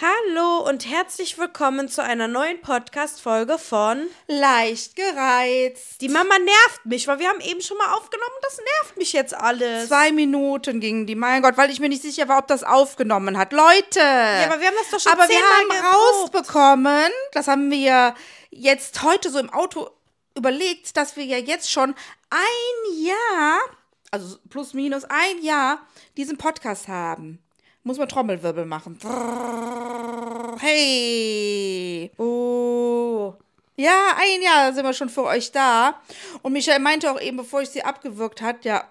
Hallo und herzlich willkommen zu einer neuen Podcast-Folge von Leicht gereizt. Die Mama nervt mich, weil wir haben eben schon mal aufgenommen, das nervt mich jetzt alles. Zwei Minuten gingen die, mein Gott, weil ich mir nicht sicher war, ob das aufgenommen hat. Leute! Ja, aber wir haben das doch schon Aber wir haben geprobt. rausbekommen, das haben wir jetzt heute so im Auto überlegt, dass wir ja jetzt schon ein Jahr, also plus minus ein Jahr, diesen Podcast haben. Muss man Trommelwirbel machen. Hey! Oh. Ja, ein Jahr sind wir schon für euch da. Und Michael meinte auch eben, bevor ich sie abgewürgt hat, ja,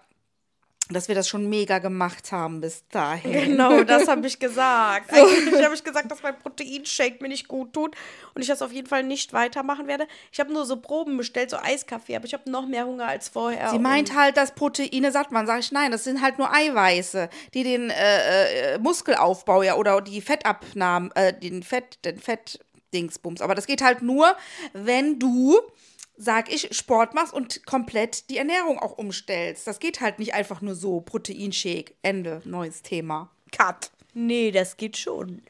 dass wir das schon mega gemacht haben bis dahin. Genau, das habe ich gesagt. Eigentlich habe ich gesagt, dass mein Proteinshake mir nicht gut tut und ich das auf jeden Fall nicht weitermachen werde. Ich habe nur so Proben bestellt, so Eiskaffee, aber ich habe noch mehr Hunger als vorher. Sie meint halt, dass Proteine satt man. Sag ich, nein, das sind halt nur Eiweiße, die den äh, äh, Muskelaufbau ja oder die Fettabnahme, äh, den Fett, den Fettdingsbums. Aber das geht halt nur, wenn du, sag ich, Sport machst und komplett die Ernährung auch umstellst. Das geht halt nicht einfach nur so. Proteinshake, Ende, neues Thema. Cut. Nee, das geht schon.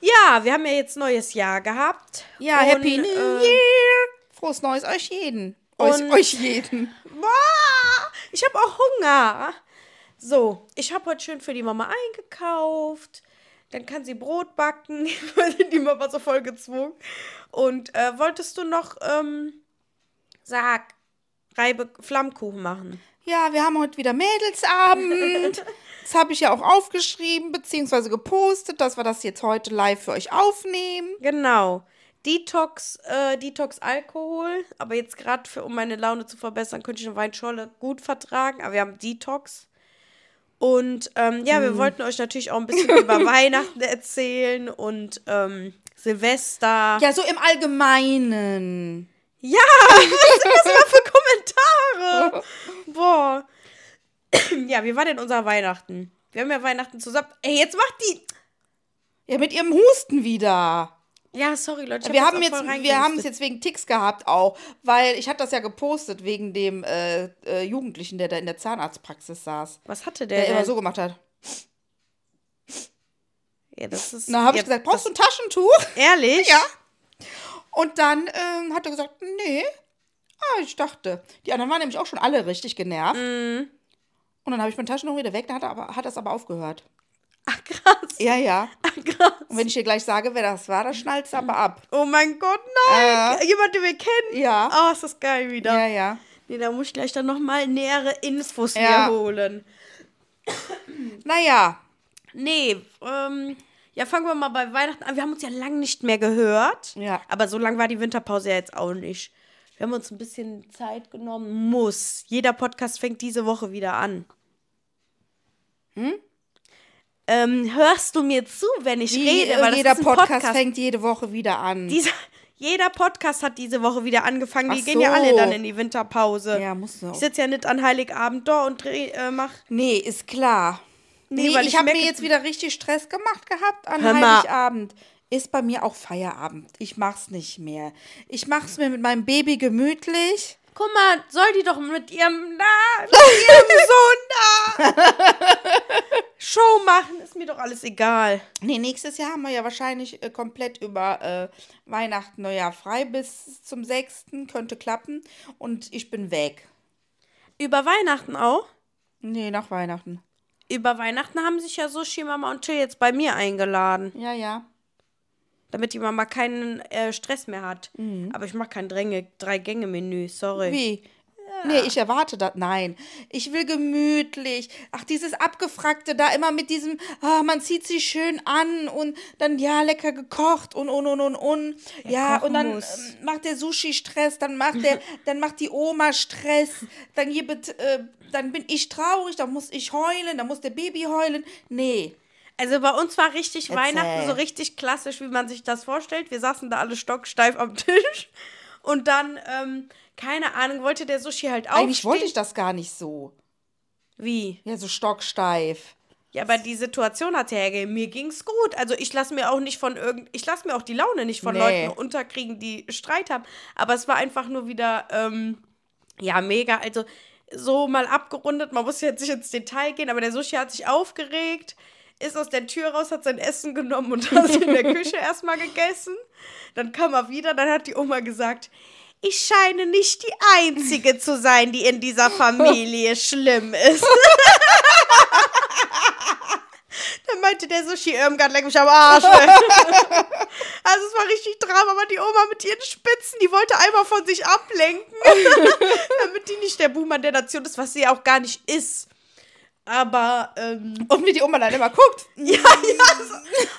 Ja, wir haben ja jetzt neues Jahr gehabt. Ja, Und, Happy New äh, Year! Frohes Neues euch jeden. Euch, euch jeden. Boah, ich habe auch Hunger. So, ich habe heute schön für die Mama eingekauft. Dann kann sie Brot backen. die Mama so voll gezwungen. Und äh, wolltest du noch, ähm, sag, Reibe Flammkuchen machen? Ja, wir haben heute wieder Mädelsabend. Das habe ich ja auch aufgeschrieben bzw. gepostet, dass wir das jetzt heute live für euch aufnehmen. Genau. Detox, äh, Detox Alkohol. Aber jetzt gerade, um meine Laune zu verbessern, könnte ich eine Weinscholle gut vertragen. Aber wir haben Detox. Und ähm, ja, Hm. wir wollten euch natürlich auch ein bisschen über Weihnachten erzählen und ähm, Silvester. Ja, so im Allgemeinen. Ja, was sind das immer für Kommentare? Boah. Ja, wie war denn unser Weihnachten? Wir haben ja Weihnachten zusammen. Ey, jetzt macht die. Ja, mit ihrem Husten wieder. Ja, sorry, Leute. ich Wir hab haben jetzt, wir haben es jetzt wegen Ticks gehabt auch, weil ich hatte das ja gepostet wegen dem äh, äh, Jugendlichen, der da in der Zahnarztpraxis saß. Was hatte der? Der immer denn? so gemacht hat. Ja, das ist. Na, habe ja, ich gesagt, brauchst du ein Taschentuch? Ehrlich? Ja. Und dann ähm, hat er gesagt, nee. Ah, ich dachte. Die anderen waren nämlich auch schon alle richtig genervt. Mhm. Und dann habe ich mein Taschentuch wieder weg, dann hat, er aber, hat das aber aufgehört. Ach, krass. Ja, ja. Ach, krass. Und wenn ich dir gleich sage, wer das war, dann schnallt es aber ab. Oh mein Gott, nein. Jemand, den wir kennen. Ja. Oh, ist das geil wieder. Ja, ja. Nee, da muss ich gleich dann nochmal nähere Infos Ja. mir holen. Naja, Nee, ähm, ja, fangen wir mal bei Weihnachten an. Wir haben uns ja lange nicht mehr gehört. Ja. Aber so lang war die Winterpause ja jetzt auch nicht. Wir haben uns ein bisschen Zeit genommen. Muss. Jeder Podcast fängt diese Woche wieder an. Hm? Ähm, hörst du mir zu, wenn ich wie, rede? Weil jeder ein Podcast, fängt jede Woche wieder an. Dieser, jeder Podcast hat diese Woche wieder angefangen. Die Ach gehen ja so. alle dann in die Winterpause. Ja, muss so. Ich sitze ja nicht an Heiligabend da und dreh, äh, mach. nee, ist klar. Nee, weil ich habe mir jetzt wieder richtig Stress gemacht gehabt an. Heiligabend. Ist bei mir auch Feierabend. Ich mach's nicht mehr. Ich mach's mir mit meinem Baby gemütlich. Guck mal, soll die doch mit ihrem, na, mit ihrem Sohn da Show machen, ist mir doch alles egal. Nee, nächstes Jahr haben wir ja wahrscheinlich äh, komplett über äh, Weihnachten, Neujahr frei bis zum 6. Könnte klappen. Und ich bin weg. Über Weihnachten auch? Nee, nach Weihnachten. Über Weihnachten haben sich ja Sushi, Mama und Till jetzt bei mir eingeladen, Ja, ja. damit die Mama keinen äh, Stress mehr hat. Aber ich mache kein Dränge- Drei-Gänge-Menü, sorry. Wie? Nee, ich erwarte das. Nein. Ich will gemütlich. Ach, dieses Abgefragte da immer mit diesem, ah, man zieht sich schön an und dann, ja, lecker gekocht und, und, und, und, und. Ja, kochen und dann ähm, macht der Sushi Stress, dann macht der, dann macht die Oma Stress, dann gibt, äh, dann bin ich traurig, dann muss ich heulen, dann muss der Baby heulen. Nee. Also bei uns war richtig Erzähl. Weihnachten so richtig klassisch, wie man sich das vorstellt. Wir saßen da alle stocksteif am Tisch. Und dann, ähm, keine Ahnung, wollte der Sushi halt aufstehen. Eigentlich wollte ich das gar nicht so. Wie? Ja, so stocksteif. Ja, aber die Situation hat hergegeben. Mir ging's gut. Also ich lasse mir auch nicht von irgend, ich lasse mir auch die Laune nicht von Nee. Leuten unterkriegen, die Streit haben. Aber es war einfach nur wieder, ähm, ja, mega. Also so mal abgerundet. Man muss jetzt nicht ins Detail gehen, aber der Sushi hat sich aufgeregt, ist aus der Tür raus, hat sein Essen genommen und hat in der Küche erstmal gegessen. Dann kam er wieder, dann hat die Oma gesagt, ich scheine nicht die Einzige zu sein, die in dieser Familie schlimm ist. Dann meinte der Sushi Irmgard, leck mich am Arsch. also es war richtig Drama, aber die Oma mit ihren Spitzen, die wollte einmal von sich ablenken, damit die nicht der Buhmann der Nation ist, was sie auch gar nicht ist. Aber, ähm, Und wie die Oma dann immer guckt. ja, ja, so,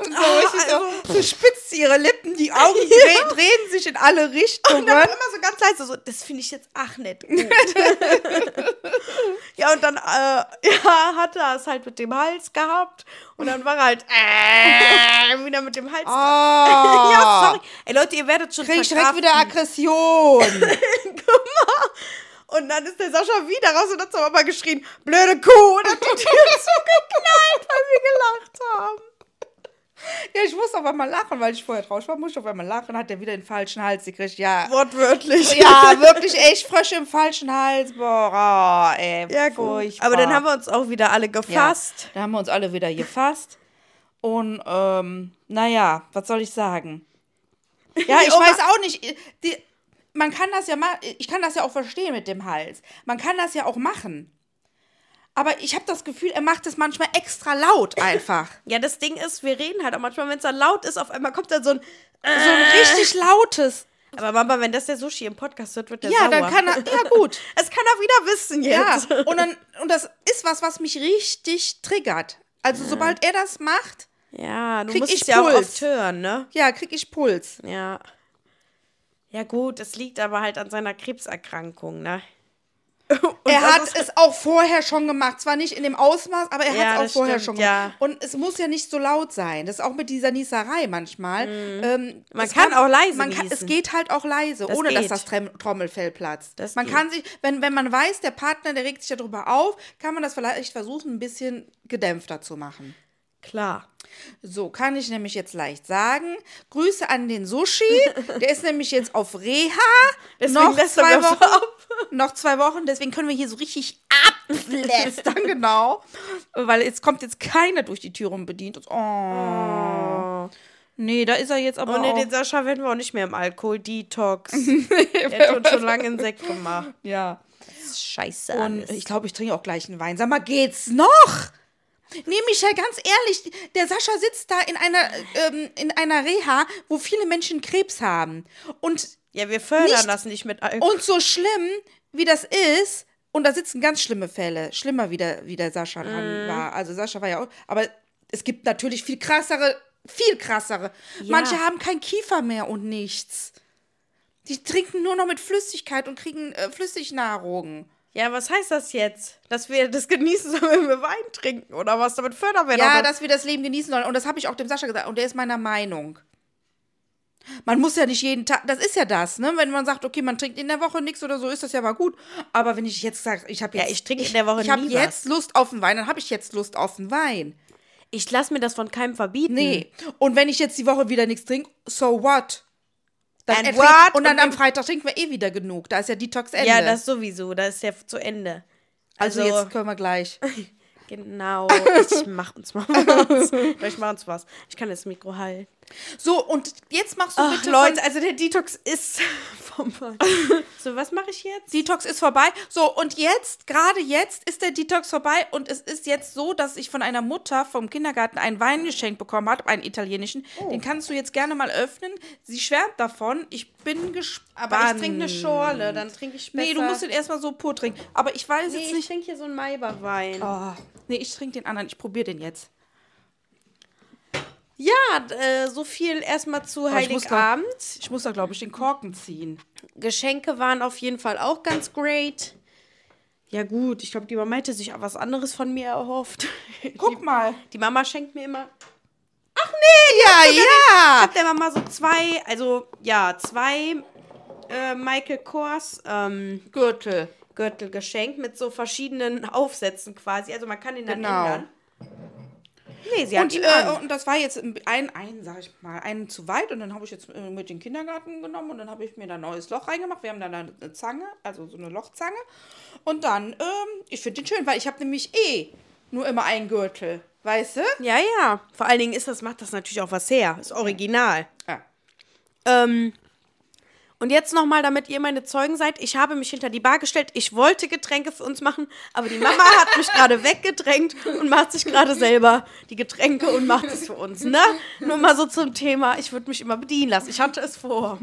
So, richtig so, so spitzt ihre Lippen, die Augen dreh, drehen sich in alle Richtungen. Und dann immer so ganz leise so, das finde ich jetzt ach gut. ja, und dann äh, ja, hat er es halt mit dem Hals gehabt. Und dann war er halt äh, wieder mit dem Hals. Ah. ja, sorry. Ey, Leute, ihr werdet schon Krieg ich direkt wieder Aggression. Und dann ist der Sascha wieder raus und hat zur Mama geschrien, blöde Kuh, und hat die Tür zugeknallt, weil wir gelacht haben. ja, ich musste auf einmal lachen, weil ich vorher drauf war, musste ich auf einmal lachen, hat er wieder den falschen Hals gekriegt. Ja, Wortwörtlich. ja, wirklich echt Frösche im falschen Hals. Boah, ey, Ja, gut. furchtbar. Aber dann haben wir uns auch wieder alle ja, gefasst. da haben wir uns alle wieder gefasst. Und, ähm, naja, was soll ich sagen? Ja, ich weiß auch nicht. Die, man kann das ja mal, ich kann das ja auch verstehen mit dem Hals. Man kann das ja auch machen. Aber ich habe das Gefühl, er macht es manchmal extra laut einfach. Ja, das Ding ist, wir reden halt auch manchmal, wenn es dann laut ist, auf einmal kommt dann so ein. So ein richtig lautes. Aber Mama, wenn das der Sushi im Podcast hört, wird der Ja, sauer. dann kann er, ja gut. Es kann er wieder wissen Ja, jetzt. und, dann, und das ist was, was mich richtig triggert. Also sobald er das macht, Ja, du Krieg musst ich es ja auch Puls. oft hören, ne? ja, krieg ich Puls. Ja. Ja, gut, es liegt aber halt an seiner Krebserkrankung, ne? Und er das hat ist- es auch vorher schon gemacht. Zwar nicht in dem Ausmaß, aber er Ja, hat es das auch vorher stimmt, schon gemacht. ja. Und es muss ja nicht so laut sein. Das ist auch mit dieser Nieserei manchmal. Ähm, Mhm. Man es kann auch leise man kann, Es geht halt auch leise, Das ohne dass geht. das Trem Trommelfell platzt. Das man geht. kann sich, wenn, wenn man weiß, der Partner, der regt sich darüber auf, kann man das vielleicht versuchen, ein bisschen gedämpfter zu machen. Klar. So, kann ich nämlich jetzt leicht sagen. Grüße an den Sushi. Der ist nämlich jetzt auf Reha. Deswegen noch er zwei Wochen. ab. Noch zwei Wochen. Deswegen können wir hier so richtig ablästern, genau. Weil jetzt kommt jetzt keiner durch die Tür und bedient uns. Oh. Nee, da ist er jetzt aber Ohne auch. den Sascha werden wir auch nicht mehr im Alkohol-Detox. Der hat uns schon lange einen Sekt gemacht. Ja. Das ist scheiße Und alles. ich glaube, ich trinke auch gleich einen Wein. Sag mal, geht's noch? Nee, Michelle, ganz ehrlich, der Sascha sitzt da in einer, ähm, in einer Reha, wo viele Menschen Krebs haben. Und ja, wir fördern nicht- das nicht mit Alkohol. Und so schlimm, wie das ist, und da sitzen ganz schlimme Fälle, schlimmer wie der, wie der Sascha dran war. Also Sascha war ja auch, aber es gibt natürlich viel krassere, viel krassere. Manche haben kein Kiefer mehr und nichts. Die trinken nur noch mit Flüssigkeit und kriegen äh, Flüssignahrung. Ja, was heißt das jetzt? Dass wir das genießen sollen, wenn wir Wein trinken oder was? Damit fördern wir Ja, dass wir das Leben genießen sollen. Und das habe ich auch dem Sascha gesagt. Und der ist meiner Meinung. Man muss ja nicht jeden Tag, das ist ja das, ne? Wenn man sagt, okay, man trinkt in der Woche nichts oder so, ist das ja mal gut. Aber wenn ich jetzt sage, ich habe Ja, jetzt. ich trinke in der Woche Ich habe nie jetzt Lust auf den Wein, dann habe ich jetzt Lust auf den Wein. Ich lasse mir das von keinem verbieten. Nee. Und wenn ich jetzt die Woche wieder nichts trinke, so what? Dann And what? Und dann am Freitag trinken wir eh wieder genug. Da ist ja Detox-Ende. Ja, das sowieso. Das ist ja zu Ende. also, also- jetzt können wir gleich. Genau. Ich mach uns mal was. ich mach uns was. Ich kann das Mikro halten. So, und jetzt machst du Ach, bitte Leute, von- also der Detox ist vorbei. so, was mache ich jetzt? Detox ist vorbei. So, und jetzt, gerade jetzt, ist der Detox vorbei. Und es ist jetzt so, dass ich von einer Mutter vom Kindergarten einen Wein geschenkt bekommen habe, einen italienischen. Oh. Den kannst du jetzt gerne mal öffnen. Sie schwärmt davon. Ich bin gespannt. Aber ich trinke eine Schorle, dann trinke ich besser. Nee, du musst den erstmal so pur trinken. Aber ich weiß Nee, jetzt ich nicht. trinke hier so einen Maiba-Wein. Oh, nee, ich trinke den anderen. Ich probiere den jetzt. Ja, äh, so viel erstmal zu Aber ich Heiligabend. Ich muss da, glaube ich, den Korken ziehen. Geschenke waren auf jeden Fall auch ganz great. Ja gut, ich glaube, die Mama hätte sich auch was anderes von mir erhofft. Guck mal. Die Mama schenkt mir immer Ja, Ich ja. hab der Mama so zwei, also ja, zwei äh, Michael Kors ähm, Gürtel. Gürtel geschenkt mit so verschiedenen Aufsätzen quasi. Also man kann ihn dann Genau. ändern. Nee, sie hat Und, ihn äh, und das war jetzt ein, ein, sag ich mal, einen zu weit. Und dann habe ich jetzt äh, mit den Kindergarten genommen und dann habe ich mir da ein neues Loch reingemacht. Wir haben dann eine Zange, also so eine Lochzange. Und dann, ähm, ich finde den schön, weil ich habe nämlich eh nur immer einen Gürtel. Weißt du? Ja, ja. Vor allen Dingen ist das, macht das natürlich auch was her. Ist original. Ja. Ähm, und jetzt nochmal, damit ihr meine Zeugen seid. Ich habe mich hinter die Bar gestellt. Ich wollte Getränke für uns machen, aber die Mama hat mich gerade weggedrängt und macht sich gerade selber die Getränke und macht es für uns. Ne? Nur mal so zum Thema. Ich würde mich immer bedienen lassen. Ich hatte es vor.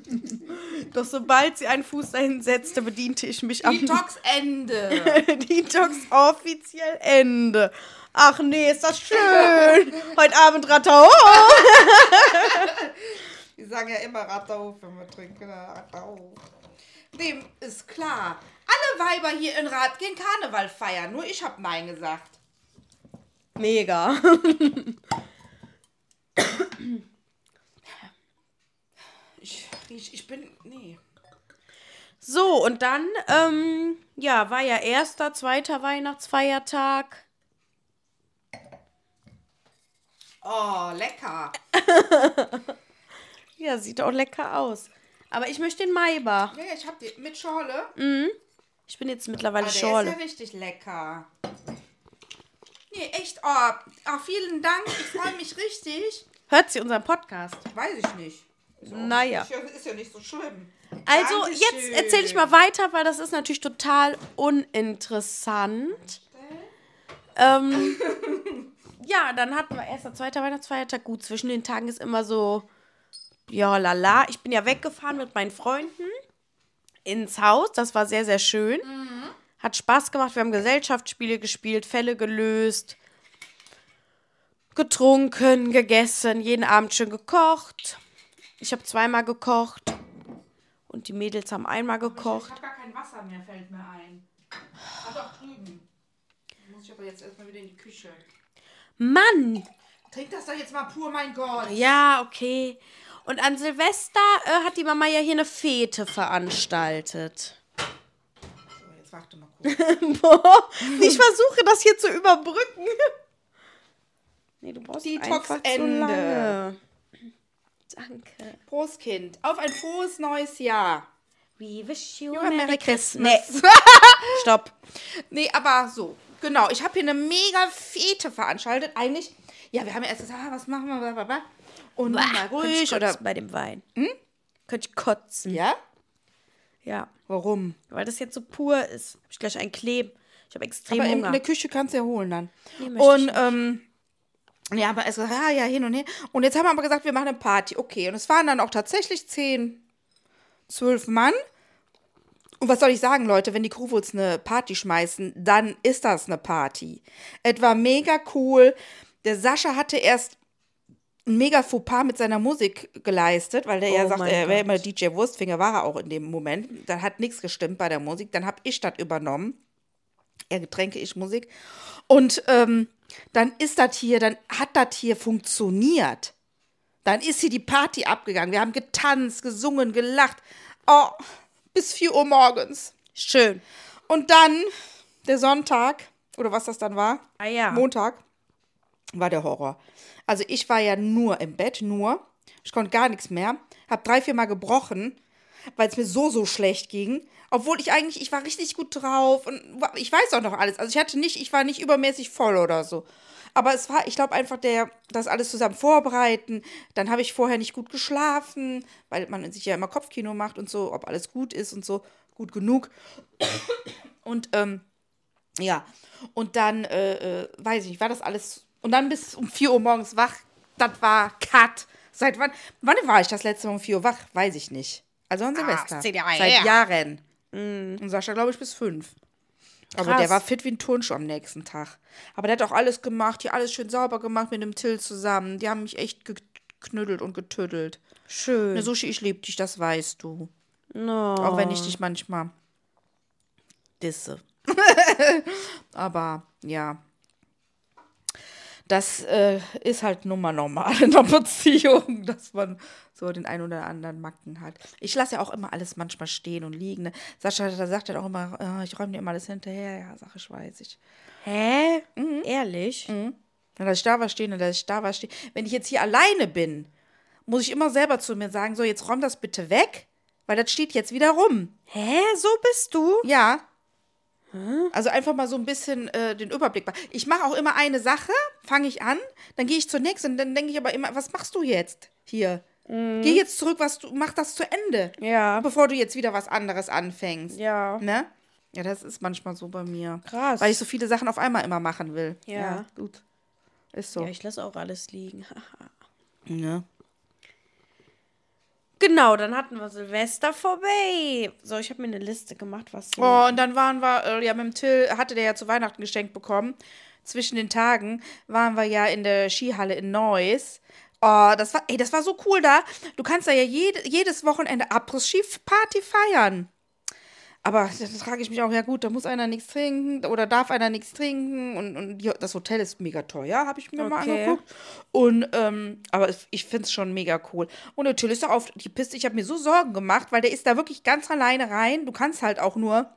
Doch sobald sie einen Fuß dahin setzte, bediente ich mich am Detox Ende. Detox offiziell Ende. Ach nee, ist das schön. Heute Abend Rattau. Die sagen ja immer Rattauf, wenn wir trinken. Rattauf. Dem ist klar. Alle Weiber hier in Rad gehen Karneval feiern. Nur ich habe Nein gesagt. Mega. Ich, ich, ich bin. Nee. So, und dann, ähm, ja, war ja erster, zweiter Weihnachtsfeiertag. Oh, lecker. Ja, sieht auch lecker aus. Aber ich möchte den Maiba. Ja, ich hab die mit Schorle. Ich bin jetzt mittlerweile Ah, der Schorle. ist ja richtig lecker. Nee, echt. Oh, oh vielen Dank. Ich freue mich richtig. Hört sie unseren Podcast? Weiß ich nicht. Naja. Ist ja, ist ja nicht so schlimm. Also, Dankeschön. jetzt erzähle ich mal weiter, weil das ist natürlich total uninteressant. Ähm, ja, dann hatten wir erster, zweiter Weihnachtsfeiertag. Gut, zwischen den Tagen ist immer so, ja, lala. Ich bin ja weggefahren mit meinen Freunden ins Haus. Das war sehr, sehr schön. Hat Spaß gemacht. Wir haben Gesellschaftsspiele gespielt, Fälle gelöst, getrunken, gegessen, jeden Abend schön gekocht. Ich habe zweimal gekocht. Und die Mädels haben einmal Ich gekocht. habe gar kein Wasser mehr, fällt mir ein. Ah, doch, drüben. Muss ich aber jetzt erstmal wieder in die Küche. Mann! Trink das doch jetzt mal pur, mein Gott. Ja, okay. Und an Silvester äh, hat die Mama ja hier eine Fete veranstaltet. So, jetzt warte mal kurz. Boah, ich versuche das hier zu überbrücken. Nee, du brauchst Detox einfach zu Ende. lange. Danke. Prost, Kind. Auf ein frohes neues Jahr. We wish you a a Merry Merry Christmas. Christmas. Nee. Stopp. Nee, aber so. Genau, ich habe hier eine mega Fete veranstaltet. Eigentlich, ja, wir haben ja erst gesagt, ah, was machen wir, blablabla. Und mal Könnte ich ruhig oder. bei dem Wein. Hm? Könnte ich kotzen. Ja? Ja. Warum? Weil das jetzt so pur ist. Hab ich gleich ein Kleben. Ich habe extrem Aber in, Hunger. in der Küche kannst du ja holen dann. Nee, und, ähm, ja, aber es ja, ja, hin und her. Und jetzt haben wir aber gesagt, wir machen eine Party. Okay, und es waren dann auch tatsächlich zehn, zwölf Mann. Und was soll ich sagen, Leute, wenn die Krufels eine Party schmeißen, dann ist das eine Party. Es war mega cool. Der Sascha hatte erst ein mega Fauxpas mit seiner Musik geleistet, weil der ja Oh sagt, mein er wäre immer DJ Wurstfinger, war er auch in dem Moment. Da hat nichts gestimmt bei der Musik. Dann habe ich das übernommen. Er Getränke, ich Musik. Und ähm, dann ist das hier, dann hat das hier funktioniert. Dann ist hier die Party abgegangen. Wir haben getanzt, gesungen, gelacht. Oh, bis 4 Uhr morgens. Schön. Und dann der Sonntag, oder was das dann war, Ah ja. Montag, war der Horror. Also ich war ja nur im Bett, nur. Ich konnte gar nichts mehr. Hab drei, vier Mal gebrochen, weil es mir so, so schlecht ging. Obwohl ich eigentlich, ich war richtig gut drauf und ich weiß auch noch alles. Also ich hatte nicht, ich war nicht übermäßig voll oder so. Aber es war, ich glaube einfach, der, das alles zusammen vorbereiten. Dann habe ich vorher nicht gut geschlafen, weil man sich ja immer Kopfkino macht und so, ob alles gut ist und so, gut genug. Und ähm, ja, und dann, äh, äh, weiß ich nicht, war das alles. Und dann bis um 4 Uhr morgens wach, das war Cut. Seit wann, wann war ich das letzte Mal um 4 Uhr wach? Weiß ich nicht. Also an Silvester. zehn Jahre Seit her. Jahren. Und Sascha, glaube ich, bis 5. Aber Krass. der war fit wie ein Turnschuh am nächsten Tag. Aber der hat auch alles gemacht, hier alles schön sauber gemacht mit dem Till zusammen. Die haben mich echt geknüttelt und getüttelt. Schön. Ne, Sushi, ich liebe dich, das weißt du. No. Auch wenn ich dich manchmal disse. Aber ja. Das äh, ist halt nun mal normal in einer Beziehung, dass man so den einen oder anderen Macken hat. Ich lasse ja auch immer alles manchmal stehen und liegen. Ne? Sascha, da sagt er auch immer, äh, ich räume dir immer alles hinterher. Ja, sag ich, weiß ich. Hä? Mhm. Ehrlich? Dann lasse ich da was stehen und lasse ich da was stehen. Wenn ich jetzt hier alleine bin, muss ich immer selber zu mir sagen, so, jetzt räum das bitte weg, weil das steht jetzt wieder rum. Hä? So bist du? Ja. Also einfach mal so ein bisschen äh, den Überblick. Ich mache auch immer eine Sache, fange ich an, dann gehe ich zur nächsten und dann denke ich aber immer, was machst du jetzt hier? Geh jetzt zurück, was du mach das zu Ende. Ja. Bevor du jetzt wieder was anderes anfängst. Ja. Ne? Ja, das ist manchmal so bei mir. Krass. Weil ich so viele Sachen auf einmal immer machen will. Ja. gut. Ist so. Ja, ich lasse auch alles liegen. ne? Genau, dann hatten wir Silvester vorbei. So, ich habe mir eine Liste gemacht, was. Oh, und dann waren wir, äh, ja, mit dem Till, hatte der ja zu Weihnachten geschenkt bekommen. Zwischen den Tagen waren wir ja in der Skihalle in Neuss. Oh, das war, ey, das war so cool da. Du kannst da ja jede, jedes Wochenende Abriss-Ski-Party feiern. Aber da frage ich mich auch, ja gut, da muss einer nichts trinken oder darf einer nichts trinken und, und die, das Hotel ist mega teuer, habe ich mir mal Okay. angeguckt. Und, ähm, aber ich- finde es schon mega cool. Und Till ist da auf die Piste, ich habe mir so Sorgen gemacht, weil der ist da wirklich ganz alleine rein. Du kannst halt auch nur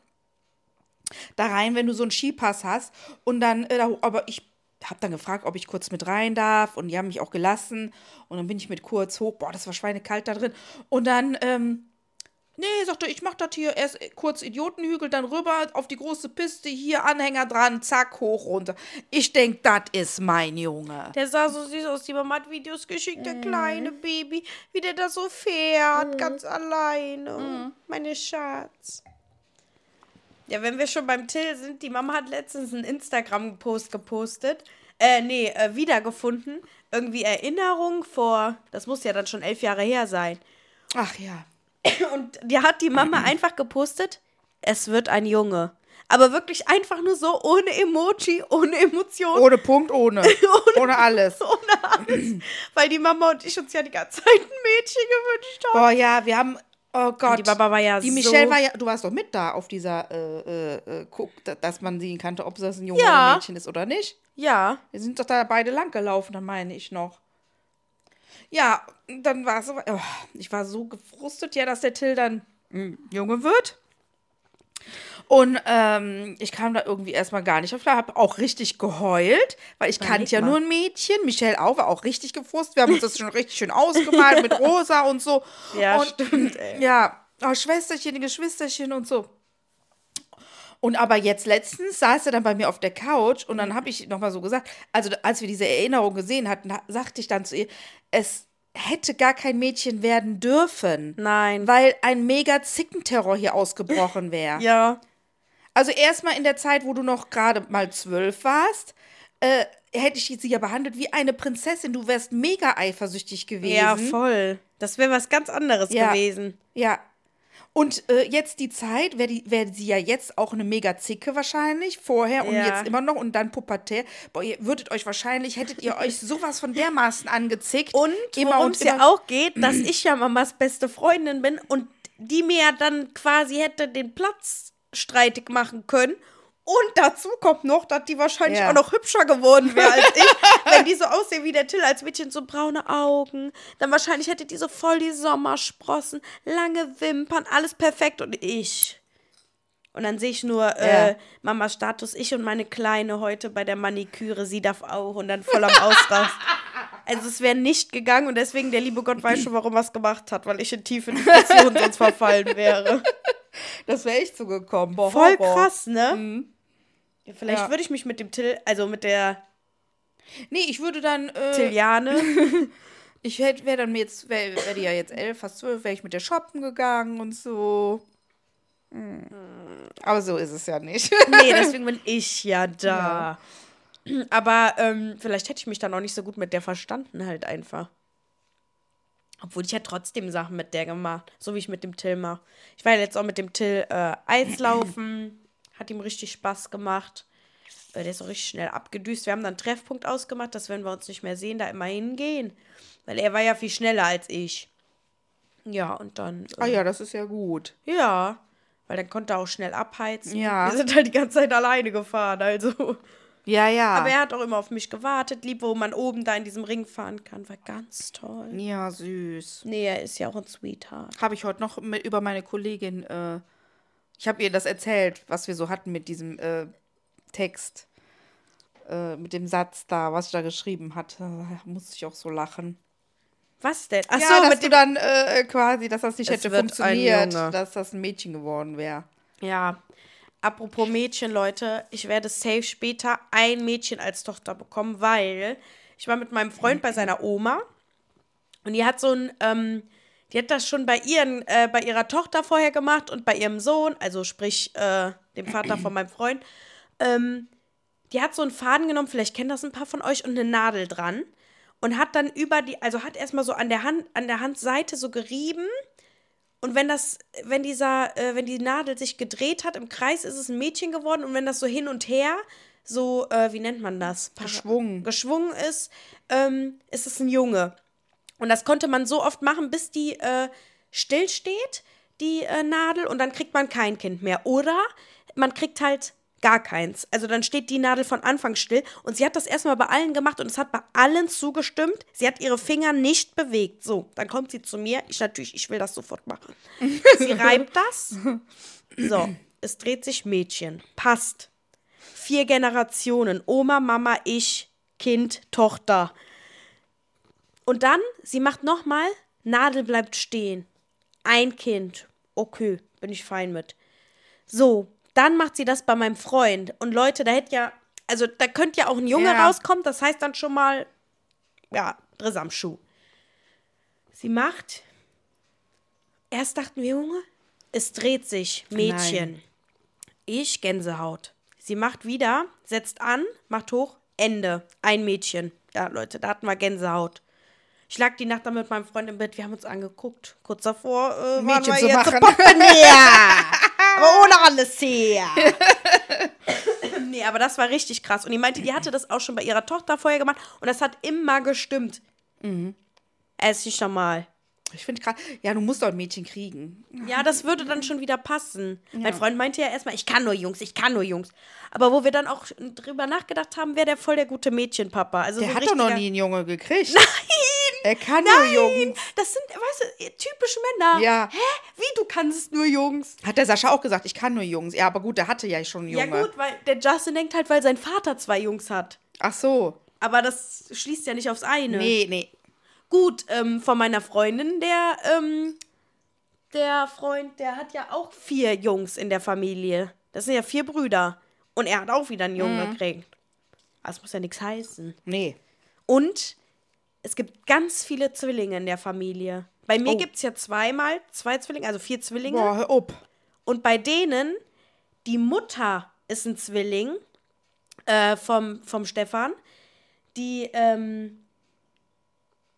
da rein, wenn du so einen Skipass hast. Und dann, äh, da, aber ich habe dann gefragt, ob ich kurz mit rein darf. Und die haben mich auch gelassen. Und dann bin ich mit kurz hoch. Boah, das war schweinekalt da drin. Und dann, ähm, nee, sagte ich, mach das hier erst kurz Idiotenhügel, dann rüber auf die große Piste, hier Anhänger dran, zack, hoch, runter. Ich denk, das ist mein Junge. Der sah so süß aus. Die Mama hat Videos geschickt, der kleine Baby, wie der da so fährt, ganz alleine. Meine Schatz. Ja, wenn wir schon beim Till sind, die Mama hat letztens einen Instagram-Post gepostet. Äh, nee, äh, wiedergefunden. Irgendwie Erinnerung vor, das muss ja dann schon elf Jahre her sein. Ach ja. Und die hat die Mama einfach gepostet, es wird ein Junge. Aber wirklich einfach nur so, ohne Emoji, ohne Emotion. Ohne Punkt, ohne. ohne alles. ohne alles. Weil die Mama und ich uns ja die ganze Zeit ein Mädchen gewünscht haben. Boah, ja, wir haben. Oh Gott. Die Mama war ja Die so- Michelle war ja, du warst doch mit da auf dieser, äh, äh, äh, guck, da- dass man sehen kannte, ob das ein Junge Ja. oder ein Mädchen ist oder nicht. Ja. Wir sind doch da beide lang gelaufen, da meine ich noch. Ja, dann war es so, oh, ich war so gefrustet, ja, dass der Till dann ein Junge wird. Und ähm, ich kam da irgendwie erstmal gar nicht auf klar, habe auch richtig geheult, weil ich kannte ja mal. nur ein Mädchen. Michelle auch war auch richtig gefrustet. Wir haben uns das schon richtig schön ausgemalt mit Rosa und so. Ja, und, stimmt, ey. Ja, oh, Schwesterchen, Geschwisterchen und so. Und aber jetzt letztens saß er dann bei mir auf der Couch und dann habe ich nochmal so gesagt, also als wir diese Erinnerung gesehen hatten, ha- sagte ich dann zu ihr, es hätte gar kein Mädchen werden dürfen. Nein. Weil ein mega Zickenterror hier ausgebrochen wäre. Ja. Also erstmal in der Zeit, wo du noch gerade mal zwölf warst, äh, hätte ich sie ja behandelt wie eine Prinzessin. Du wärst mega eifersüchtig gewesen. Ja, voll. Das wäre was ganz anderes Ja. gewesen. Ja. Und äh, jetzt die Zeit, wäre wär sie ja jetzt auch eine mega Zicke wahrscheinlich, vorher und Ja. jetzt immer noch und dann pubertär. Boah, ihr würdet euch wahrscheinlich, hättet ihr euch sowas von dermaßen angezickt. Und Immer worum und es ja auch geht, dass ich ja Mamas beste Freundin bin und die mir ja dann quasi hätte den Platz streitig machen können Und dazu kommt noch, dass die wahrscheinlich Ja. auch noch hübscher geworden wäre als ich. wenn die so aussehen wie der Till als Mädchen, so braune Augen. Dann wahrscheinlich hätte die so voll die Sommersprossen, lange Wimpern, alles perfekt. Und ich. Und dann sehe ich nur äh, Ja. Mamas Status, ich und meine Kleine heute bei der Maniküre, sie darf auch und dann voll am Ausrast. Also es wäre nicht gegangen und deswegen der liebe Gott weiß schon, warum er es gemacht hat, weil ich in tiefe Depression sonst verfallen wäre. Das wäre echt so gekommen. Boah, Voll Horror. krass, ne? Ja, vielleicht Ja. würde ich mich mit dem Till, also mit der Nee, ich würde dann. Äh, Tilliane. ich wäre wär dann jetzt, wäre wär die ja jetzt elf, fast zwölf, wäre ich mit der shoppen gegangen und so. Hm. Aber so ist es ja nicht. nee, deswegen bin ich ja da. Aber ähm, vielleicht hätte ich mich dann auch nicht so gut mit der verstanden, halt einfach. Obwohl ich ja trotzdem Sachen mit der gemacht, so wie ich mit dem Till mache. Ich war ja jetzt auch mit dem Till äh, Eislaufen, hat ihm richtig Spaß gemacht. Äh, der ist auch richtig schnell abgedüst. Wir haben dann einen Treffpunkt ausgemacht, dass wenn wir uns nicht mehr sehen, da immer hingehen. Weil er war ja viel schneller als ich. Ja, und dann. ah ja, das ist ja gut. Ja, weil dann konnte er auch schnell abheizen. Ja. Wir sind halt die ganze Zeit alleine gefahren, also. Ja, ja. Aber er hat auch immer auf mich gewartet, lieb, wo man oben da in diesem Ring fahren kann. War ganz toll. ja, süß. Nee, er ist ja auch ein Sweetheart. Habe ich heute noch mit, über meine Kollegin, äh, ich habe ihr das erzählt, was wir so hatten mit diesem äh, Text, äh, mit dem Satz da, was ich da geschrieben hatte. Da musste ich auch so lachen. Was denn? Ach ja, so, dass mit du dann äh, quasi, dass das nicht Es hätte funktioniert, dass das ein Mädchen geworden wäre. Ja. Apropos Mädchen, Leute, ich werde safe später ein Mädchen als Tochter bekommen, weil ich war mit meinem Freund bei seiner Oma und die hat so ein, ähm, die hat das schon bei ihren, äh, bei ihrer Tochter vorher gemacht und bei ihrem Sohn, also sprich äh, dem Vater von meinem Freund. Ähm, die hat so einen Faden genommen, vielleicht kennen das ein paar von euch, und eine Nadel dran und hat dann über die, also hat erstmal so an der Hand, an der Handseite so gerieben und wenn das, wenn dieser, äh, wenn die Nadel sich gedreht hat im Kreis, ist es ein Mädchen geworden. Und wenn das so hin und her, so, äh, wie nennt man das? Geschwungen. Geschwungen ist, ähm, ist es ein Junge. Und das konnte man so oft machen, bis die äh, still steht, die äh, Nadel, und dann kriegt man kein Kind mehr. Oder man kriegt halt gar keins. Also dann steht die Nadel von Anfang still. Und sie hat das erstmal bei allen gemacht und es hat bei allen zugestimmt. Sie hat ihre Finger nicht bewegt. So, dann kommt sie zu mir. Ich natürlich, ich will das sofort machen. Sie reibt das. So, es dreht sich Mädchen. Passt. Vier Generationen. Oma, Mama, ich, Kind, Tochter. Und dann, sie macht nochmal, Nadel bleibt stehen. Ein Kind. Okay, bin ich fein mit. So, dann macht sie das bei meinem Freund. Und Leute, da hätte ja, also da könnte ja auch ein Junge Ja. rauskommen. Das heißt dann schon mal, ja, Driss am Schuh. Sie macht, erst dachten wir, Junge, es dreht sich, Mädchen. Ich, Gänsehaut. Sie macht wieder, setzt an, macht hoch, Ende. Ein Mädchen. Ja, Leute, da hatten wir Gänsehaut. Ich lag die Nacht dann mit meinem Freund im Bett, wir haben uns angeguckt. Kurz davor äh, waren Mädchen wir zu jetzt machen. Her. aber ohne alles her. nee, aber das war richtig krass. Und die meinte, die hatte das auch schon bei ihrer Tochter vorher gemacht und das hat immer gestimmt. Mhm. Es ist nicht normal. Ich finde gerade, ja, du musst doch ein Mädchen kriegen. Ja, das würde dann schon wieder passen. Mein Freund meinte ja erstmal, ich kann nur Jungs, ich kann nur Jungs. Aber wo wir dann auch drüber nachgedacht haben, wäre der voll der gute Mädchenpapa. Also Der so hat doch noch nie einen Junge gekriegt. Nein! Er kann nur Nein! Jungs. Das sind, weißt du, typische Männer. Ja. Hä? Wie, du kannst nur Jungs? Hat der Sascha auch gesagt, ich kann nur Jungs. Ja, aber gut, der hatte ja schon Junge. Ja gut, weil der Justin denkt halt, weil sein Vater zwei Jungs hat. Ach so. Aber das schließt ja nicht aufs eine. Nee, nee. Gut, ähm, von meiner Freundin, der, ähm, der Freund, der hat ja auch vier Jungs in der Familie. Das sind ja vier Brüder. Und er hat auch wieder einen Jungen Mhm. gekriegt. Das muss ja nichts heißen. Nee. Und es gibt ganz viele Zwillinge in der Familie. Bei mir Oh. gibt es ja zweimal, zwei Zwillinge, also vier Zwillinge. Boah, hör auf. Und bei denen, die Mutter ist ein Zwilling äh, vom, vom Stefan. Die, ähm,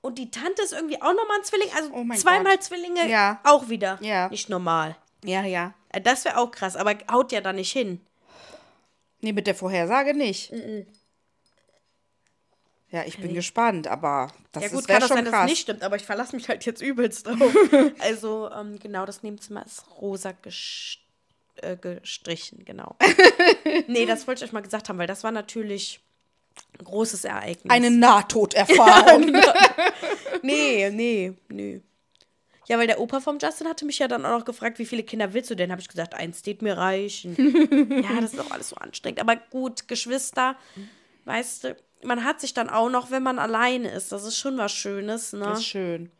und die Tante ist irgendwie auch nochmal ein Zwilling. Also Oh zweimal Gott. Zwillinge Ja. auch wieder. Ja. Nicht normal. Ja, ja. Äh, Das wäre auch krass, aber haut ja da nicht hin. Nee, mit der Vorhersage nicht. Ja, ich bin gespannt, aber das ja gut, ist kann das schon sein, dass es krass. nicht stimmt, aber ich verlasse mich halt jetzt übelst drauf. also, ähm, genau, das Nebenzimmer ist rosa gesch äh, gestrichen, genau. nee, das wollte ich euch mal gesagt haben, weil das war natürlich ein großes Ereignis. Eine Nahtoderfahrung. Nee, nee, nee. Ja, weil der Opa vom Justin hatte mich ja dann auch noch gefragt, wie viele Kinder willst du denn? Habe ich gesagt, eins steht mir reichen. ja, das ist doch alles so anstrengend. Aber gut, Geschwister, weißt du, man hat sich dann auch noch, wenn man alleine ist. Das ist schon was Schönes, ne? Das ist schön.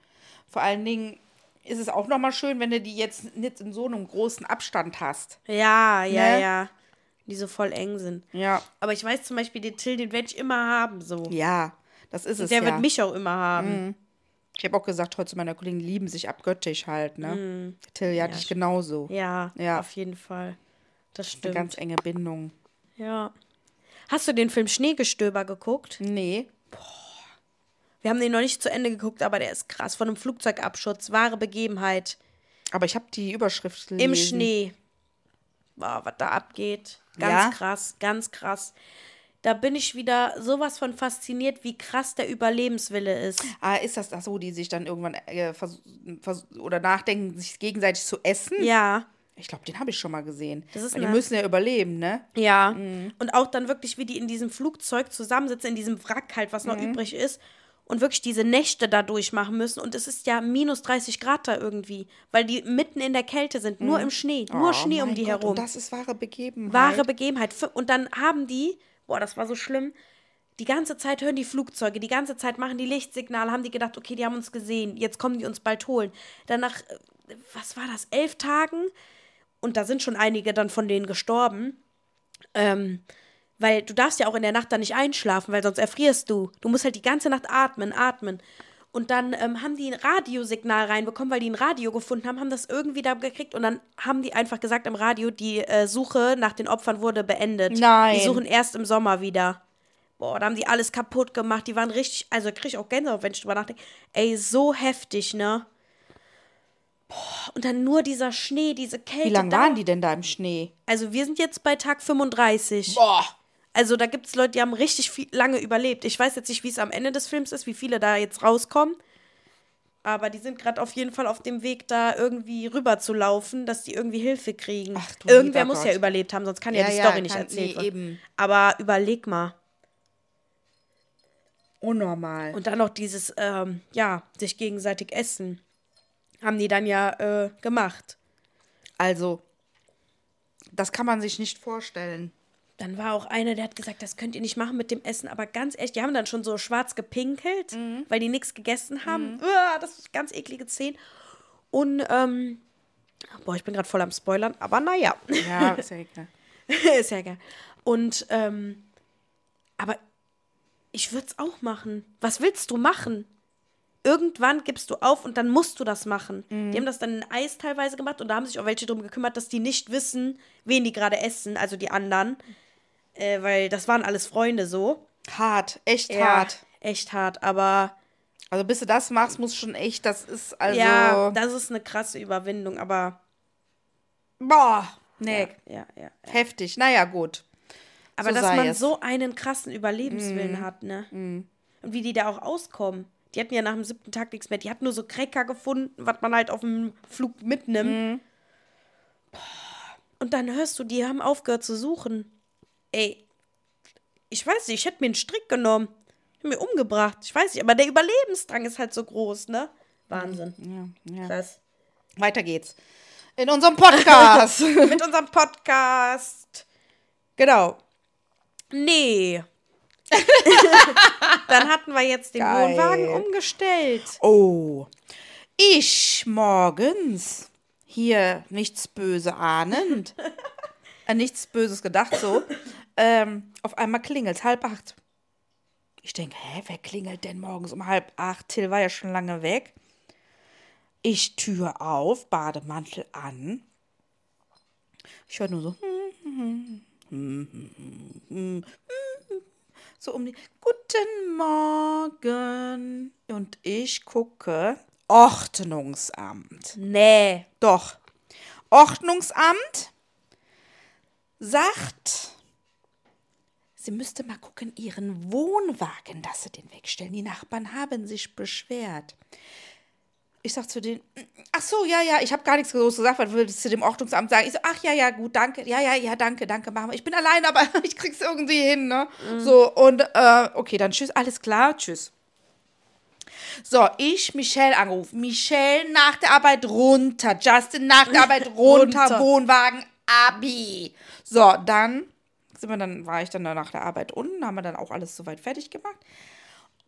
Vor allen Dingen ist es auch nochmal schön, wenn du die jetzt nicht in so einem großen Abstand hast. Ja, ja, Ne? ja. Die so voll eng sind. Ja. Aber ich weiß zum Beispiel, den Till, den werde ich immer haben, so. Ja, das ist es Der ja. wird mich auch immer haben. ich habe auch gesagt, heute zu meiner Kollegen lieben sich abgöttisch halt, ne? Till, ja, dich genauso. Ja, Ja. auf jeden Fall. Das Eine stimmt. ganz enge Bindung. ja. Hast du den Film Schneegestöber geguckt? Nee. Wir haben den noch nicht zu Ende geguckt, aber der ist krass. Von einem Flugzeugabschutz, wahre Begebenheit. Aber ich habe die Überschrift gelesen. Im Schnee. Boah, was da abgeht. Ganz Ja? krass, ganz krass. Da bin ich wieder sowas von fasziniert, wie krass der Überlebenswille ist. Ah, ist das das so, die sich dann irgendwann äh, oder nachdenken, sich gegenseitig zu essen? Ja, Ich glaube, den habe ich schon mal gesehen. Die müssen ja überleben, ne? ja. Und auch dann wirklich, wie die in diesem Flugzeug zusammensitzen, in diesem Wrack halt, was noch Mhm. übrig ist. Und wirklich diese Nächte da durchmachen müssen. Und es ist ja minus 30 Grad da irgendwie. Weil die mitten in der Kälte sind. Nur im Schnee. Nur Oh, Schnee um die Gott, herum. Und das ist wahre Begebenheit. Wahre Begebenheit. Und dann haben die, boah, das war so schlimm, die ganze Zeit hören die Flugzeuge, die ganze Zeit machen die Lichtsignale, haben die gedacht, okay, die haben uns gesehen, jetzt kommen die uns bald holen. Dann nach, äh, was war das, elf Tagen? Und da sind schon einige dann von denen gestorben. Ähm, weil du darfst ja auch in der Nacht dann nicht einschlafen, weil sonst erfrierst du. Du musst halt die ganze Nacht atmen, atmen. Und dann ähm, haben die ein Radiosignal reinbekommen, weil die ein Radio gefunden haben, haben das irgendwie da gekriegt und dann haben die einfach gesagt im Radio, die äh, Suche nach den Opfern wurde beendet. Nein. Die suchen erst im Sommer wieder. Boah, da haben die alles kaputt gemacht. Die waren richtig, also krieg ich auch Gänsehaut, wenn ich drüber nachdenke. Ey, so heftig, ne? Boah, und dann nur dieser Schnee, diese Kälte. Wie lange waren die denn da im Schnee? Also wir sind jetzt bei Tag 35. Boah. Also da gibt es Leute, die haben richtig viel, lange überlebt. Ich weiß jetzt nicht, wie es am Ende des Films ist, wie viele da jetzt rauskommen. Aber die sind gerade auf jeden Fall auf dem Weg, da irgendwie rüber zu laufen, dass die irgendwie Hilfe kriegen. Ach du Irgendwer muss ja Gott. überlebt haben, sonst kann ja, Ja, die ja, Story nicht kann- erzählt nee, werden. eben. Aber überleg mal. Unnormal. Und dann noch dieses, ähm, ja, sich gegenseitig essen. Haben die dann ja äh, gemacht. Also, das kann man sich nicht vorstellen. Dann war auch einer, der hat gesagt, das könnt ihr nicht machen mit dem Essen. Aber ganz ehrlich, die haben dann schon so schwarz gepinkelt, weil die nichts gegessen haben. Uah, das ist ganz eklige Szenen. Und, ähm, boah, ich bin gerade voll am Spoilern, aber naja. Ja, ist ja egal. ist ja egal. Und, ähm, aber ich würde es auch machen. Was willst du machen? Irgendwann gibst du auf und dann musst du das machen. Die haben das dann in Eis teilweise gemacht und da haben sich auch welche drum gekümmert, dass die nicht wissen, wen die gerade essen, also die anderen. Äh, weil das waren alles Freunde so. Hart, echt Ja, hart. echt hart, aber Also, bis du das machst, muss schon echt, das ist also. ja, das ist eine krasse Überwindung, aber boah, nee, ja, ja. ja. heftig. Naja, gut. Aber So dass man es. so einen krassen Überlebenswillen hat, ne? Und wie die da auch auskommen. Die hatten ja nach dem siebten Tag nichts mehr. Die hatten nur so Cracker gefunden, was man halt auf dem Flug mitnimmt. Boah. Und dann hörst du, die haben aufgehört zu suchen. Ey, ich weiß nicht, ich hätte mir einen Strick genommen. Ich mir umgebracht. Ich weiß nicht, aber der Überlebensdrang ist halt so groß, ne? Wahnsinn. Ja. Krass. Weiter geht's. In unserem Podcast. Mit unserem Podcast. Genau. Nee. Dann hatten wir jetzt den Geil. Wohnwagen umgestellt. oh. Ich morgens hier nichts böse ahnend. äh, nichts Böses gedacht, so. Ähm, auf einmal klingelt halb acht. Ich denke, hä, wer klingelt denn morgens um halb acht? Till war ja schon lange weg. Ich Tür auf, Bademantel an. Ich höre nur so. So um die. Guten Morgen. Und ich gucke. Ordnungsamt. Nee. Doch. Ordnungsamt sagt, sie müsste mal gucken, ihren Wohnwagen, dass sie den wegstellen. Die Nachbarn haben sich beschwert. ich sag zu denen, ach so, ja, ja, ich habe gar nichts groß gesagt, was würdest du dem Ordnungsamt sagen? Ich so, ach ja, ja, gut, danke, ja, ja, ja, danke, danke, machen wir. Ich bin allein, aber ich krieg's irgendwie hin, ne? So, und, äh, okay, dann tschüss, alles klar, tschüss. So, ich Michelle angerufen. Michelle nach der Arbeit runter. Justin nach der Arbeit runter. Runter. Wohnwagen Abi. So, dann sind wir dann war ich dann da nach der Arbeit unten, haben wir dann auch alles soweit fertig gemacht.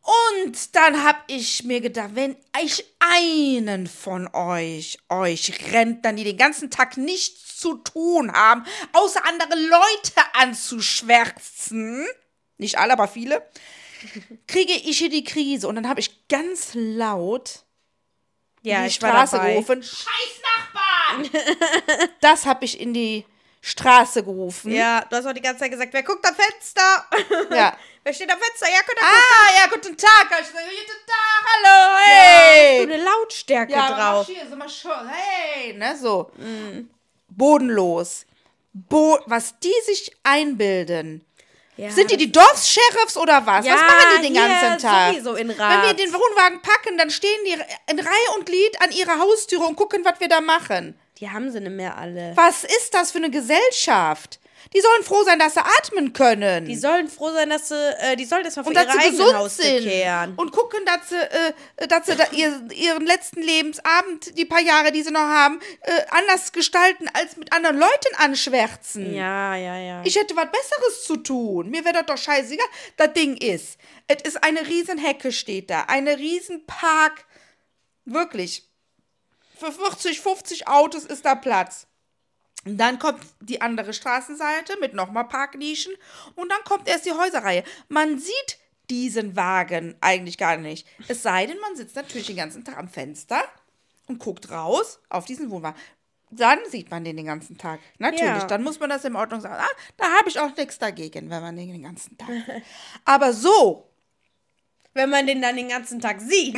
Und dann hab ich mir gedacht, wenn ich einen von euch, euch Rentnern, die den ganzen Tag nichts zu tun haben, außer andere Leute anzuschwärzen, nicht alle, aber viele, kriege ich hier die Krise. Und dann habe ich ganz laut Ja, in die Straße gerufen. Scheiß Nachbarn! das habe ich in die Straße gerufen. Ja, du hast auch die ganze Zeit gesagt, wer guckt am Fenster? Ja. wer steht am Fenster? Ja, könnt ihr Ah, ja, guten Tag. Guten Tag, hallo, hey. Hast du eine Lautstärke ja, drauf. so mal schon, hey, ne, so. Bodenlos. Bo was die sich einbilden. Ja, Sind die die Dorfsheriffs oder was? Ja, was machen die den ganzen Tag? sowieso in Wenn wir den Wohnwagen packen, dann stehen die in Reihe und Glied an ihrer Haustüre und gucken, was wir da machen. Die haben sie nicht mehr alle. Was ist das für eine Gesellschaft? Die sollen froh sein, dass sie atmen können. Die sollen froh sein, dass sie, äh, die sollen erstmal vor ihre eigenen Haustür kehren. Und gucken, dass sie, äh, dass sie da ihr, ihren letzten Lebensabend, die paar Jahre, die sie noch haben, äh, anders gestalten, als mit anderen Leuten anschwärzen. Ja, ja, ja. Ich hätte was Besseres zu tun. Mir wäre das doch scheißegal. Das Ding ist, es ist eine riesen Hecke steht da, eine riesen Park. Wirklich. Für 40, 50 Autos ist da Platz. Und dann kommt die andere Straßenseite mit nochmal Parknischen und dann kommt erst die Häuserreihe. Man sieht diesen Wagen eigentlich gar nicht. Es sei denn, man sitzt natürlich den ganzen Tag am Fenster und guckt raus auf diesen Wohnwagen. Dann sieht man den den ganzen Tag. Natürlich, Ja. dann muss man das in Ordnung sagen. Ah, da habe ich auch nichts dagegen, wenn man den den ganzen Tag. Aber so, Wenn man den dann den ganzen Tag sieht.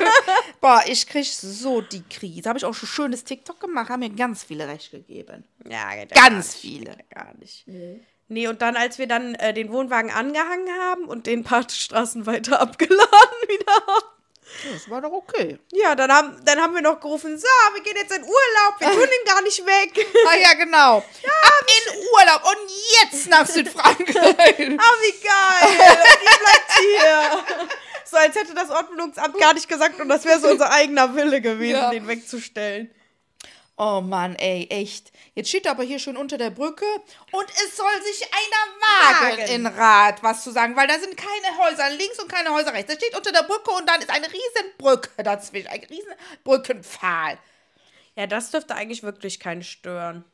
boah, ich krieg so die Krise. Habe ich auch schon schönes TikTok gemacht, haben mir ganz viele recht gegeben. ja, geht ja Ganz viele. gar nicht. Nee, und dann, als wir dann äh, den Wohnwagen angehangen haben und den paar Straßen weiter abgeladen wieder. Das war doch okay. Ja, dann haben, dann haben wir noch gerufen, so, wir gehen jetzt in Urlaub, wir tun den gar nicht weg. Ah ja, genau. Ab in Urlaub und jetzt nach Südfrankreich. Ah, wie geil. Die bleibt hier. So, als hätte das Ordnungsamt gar nicht gesagt und das wäre so unser eigener Wille gewesen, Ja. den wegzustellen. Oh Mann, ey, echt. Jetzt steht aber hier schon unter der Brücke und es soll sich einer wagen in Rad, was zu sagen, weil da sind keine Häuser links und keine Häuser rechts. Da steht unter der Brücke und dann ist eine riesen Brücke dazwischen, ein riesen Brückenpfahl. Ja, das dürfte eigentlich wirklich keinen stören.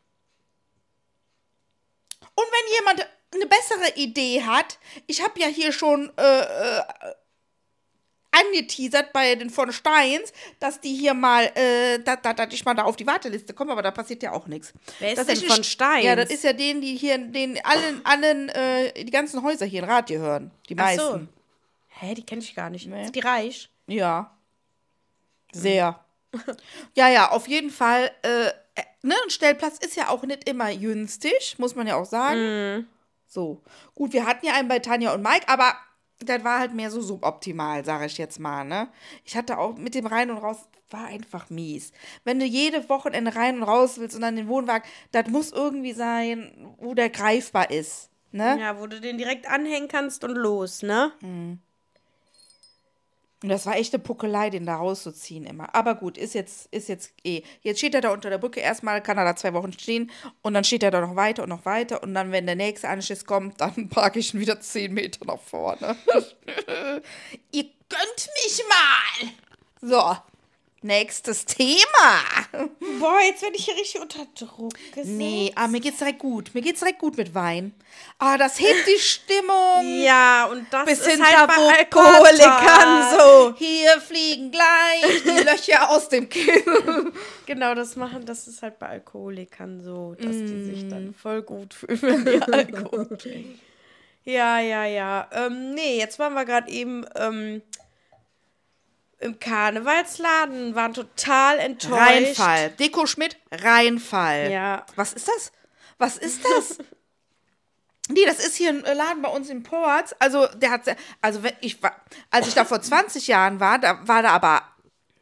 Und wenn jemand eine bessere Idee hat, ich habe ja hier schon äh, äh, angeteasert bei den von Steins, dass die hier mal, äh, dass da, da ich mal da auf die Warteliste komme, aber da passiert ja auch nichts. Wer ist Das denn eine von St- Steins? Ja, das ist ja den, die hier, den allen, allen, äh, die ganzen Häuser hier in Rad gehören. Die Ach meisten. so. Hä, die kenne ich gar nicht. Nee. Ist die reich? Ja. Sehr. ja, ja, auf jeden Fall. Äh, äh, ne, ein Stellplatz ist ja auch nicht immer günstig, muss man ja auch sagen. So. Gut, wir hatten ja einen bei Tanja und Mike, aber das war halt mehr so suboptimal, sage ich jetzt mal, ne? Ich hatte auch mit dem Rein und Raus, war einfach mies. Wenn du jede Wochenende rein und raus willst und dann den Wohnwagen, das muss irgendwie sein, wo der greifbar ist, ne? Ja, wo du den direkt anhängen kannst und los, ne? Und das war echt eine Puckelei, den da rauszuziehen immer. Aber gut, ist jetzt, ist jetzt eh. Jetzt steht er da unter der Brücke. Erstmal kann er da zwei Wochen stehen und dann steht er da noch weiter und noch weiter. Und dann, wenn der nächste Anschiss kommt, dann parke ich ihn wieder zehn Meter nach vorne. Ihr gönnt mich mal! So, nächstes Thema. Boah, jetzt werde ich hier richtig unter Druck gesetzt. Nee, aber mir geht's direkt gut. Mir geht's direkt gut mit Wein. Ah, das hebt die Stimmung. Ja, und das Bis ist halt bei Alkoholikern so. Hier fliegen gleich die Löcher aus dem Kinn. Genau, das machen, das ist halt bei Alkoholikern so, dass die sich Mm. dann voll gut fühlen, wenn die Alkohol trinken. Ja, ja, ja. Ähm, nee, jetzt waren wir gerade eben ähm, im Karnevalsladen, waren total enttäuscht. Reinfall. Deko Schmidt, Reinfall. Ja. Was ist das? Was ist das? Nee, das ist hier ein äh, Laden bei uns in Ports. Also, der hat, also wenn ich war, als ich da vor 20 Jahren war, da war da aber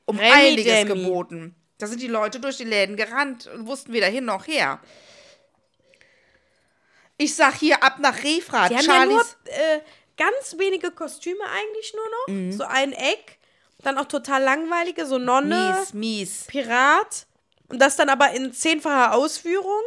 um Remi einiges Demi. geboten. Da sind die Leute durch die Läden gerannt und wussten weder hin noch her. Ich sag hier ab nach Refrat. Die haben ja nur Charlies. äh, ganz wenige Kostüme eigentlich nur noch. So ein Eck. Dann auch total langweilige, so Nonne, mies, mies. Pirat. Und das dann aber in zehnfacher Ausführung.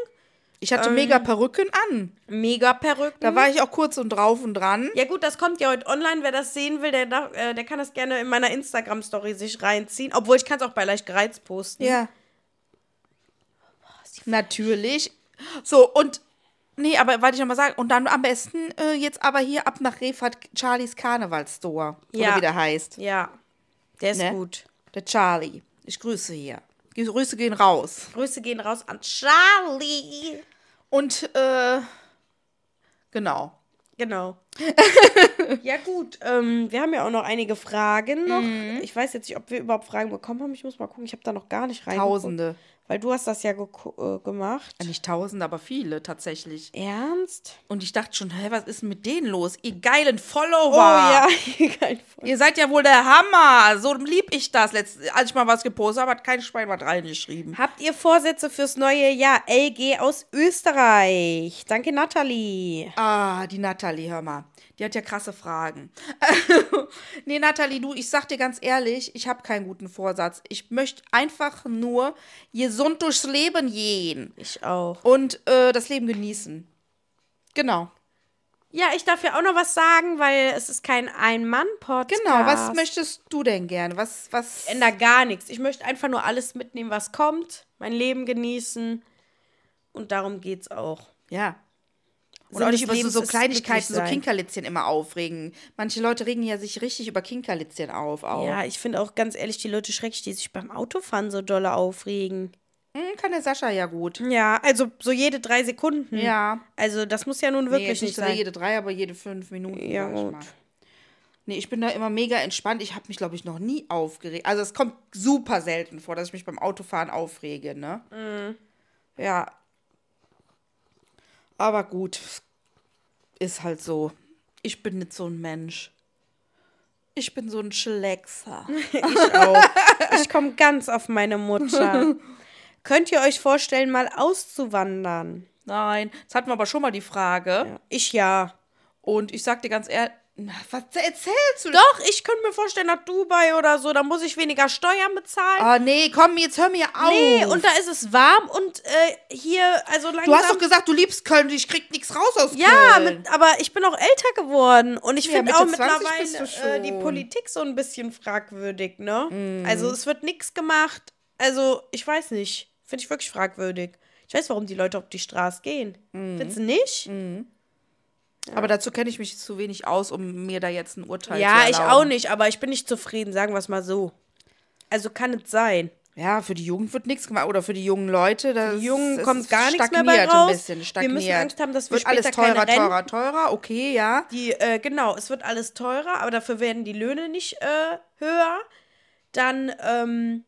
Ich hatte mega Perücken an. Mega Perücken. Da war ich auch kurz und drauf und dran. ja gut, das kommt ja heute online. Wer das sehen will, der, darf, äh, der kann das gerne in meiner Instagram-Story sich reinziehen. Obwohl, ich kann es auch bei leicht gereizt posten. Ja. Natürlich. So, und. Nee, aber wollte ich noch mal sagen. Und dann am besten äh, jetzt aber hier ab nach Refat Charlies Karnevalstore. Ja. Oder wie der heißt. Ja, der ist Ne? gut. Der Charlie. Ich grüße hier. Grüße gehen raus. Grüße gehen raus an Charlie. Und, äh. Genau. Genau. ja, gut. Ähm, wir haben ja auch noch einige Fragen noch. Mhm. Ich weiß jetzt nicht, ob wir überhaupt Fragen bekommen haben. Ich muss mal gucken. Ich habe da noch gar nicht rein. Tausende. Weil du hast das ja geko- äh, gemacht. Nicht tausende, aber viele tatsächlich. Ernst? Und ich dachte schon, hä, was ist denn mit denen los? Ihr geilen Follower. Oh ja, geil. Ihr seid ja wohl der Hammer. So lieb ich das. Letzt, als ich mal was gepostet habe, hat kein Schwein was reingeschrieben. Habt ihr Vorsätze fürs neue Jahr? LG aus Österreich. Danke, Nathalie. Ah, die Nathalie, hör mal. Die hat ja krasse Fragen. nee, Nathalie, du, ich sag dir ganz ehrlich, ich habe keinen guten Vorsatz. Ich möchte einfach nur gesund durchs Leben gehen Ich auch. und äh, das Leben genießen. Genau. Ja, ich darf ja auch noch was sagen, weil es ist kein Ein-Mann-Podcast. Genau, was möchtest du denn gerne? Was, was? Ich ändere gar nichts. Ich möchte einfach nur alles mitnehmen, was kommt, mein Leben genießen. Und darum geht's auch. Ja. Und Sinn auch nicht über so, Lebens so ist Kleinigkeiten, so. Kinkerlitzchen immer aufregen. Manche Leute regen ja sich richtig über Kinkerlitzchen auf. Auch. Ja, ich finde auch ganz ehrlich, die Leute schrecklich, die sich beim Autofahren so dolle aufregen. Hm, kann der Sascha ja gut. Ja, also so jede drei Sekunden. Ja. Also das muss ja nun Nee, wirklich jetzt nicht nicht so sein. jede drei, aber jede fünf Minuten. Ja, gut. Nee, ich bin da immer mega entspannt. Ich habe mich, glaube ich, noch nie aufgeregt. Also es kommt super selten vor, dass ich mich beim Autofahren aufrege, ne? Mhm. Ja. Aber gut. Ist halt so. Ich bin nicht so ein Mensch. Ich bin so ein Schleckser. Ich auch. Ich komme ganz auf meine Mutter. Könnt ihr euch vorstellen, mal auszuwandern? Nein, das hatten wir aber schon mal die Frage. Ich ja. Und ich sag dir ganz ehrlich, na, was erzählst du? Doch, ich könnte mir vorstellen, nach Dubai oder so, da muss ich weniger Steuern bezahlen. Ah, nee, komm, jetzt hör mir auf. Nee, und da ist es warm und äh, hier, also langsam. Du hast doch gesagt, du liebst Köln, ich krieg nichts raus aus Ja, Köln. mit, aber ich bin auch älter geworden und ich Ja, finde auch 20 bist du mittlerweile äh, die. Politik so ein bisschen fragwürdig, ne? Also es wird nichts gemacht. Also ich weiß nicht, finde ich wirklich fragwürdig. Ich weiß, warum die Leute auf die Straße gehen. Findest du nicht? Aber dazu kenne ich mich zu wenig aus, um mir da jetzt ein Urteil zu Ja, erlauben. ich auch nicht, aber ich bin nicht zufrieden, sagen wir es mal so. Also kann es sein. Ja, für die Jugend wird nichts gemacht. Oder für die jungen Leute. Das, Die Jungen kommt gar nichts mehr bei raus. Ein bisschen, Wir stagniert. müssen Angst haben, dass wir wird alles teurer, teurer, teurer. Okay, ja. Die, äh, genau, es wird alles teurer, aber dafür werden die Löhne nicht äh, höher. Dann, ähm,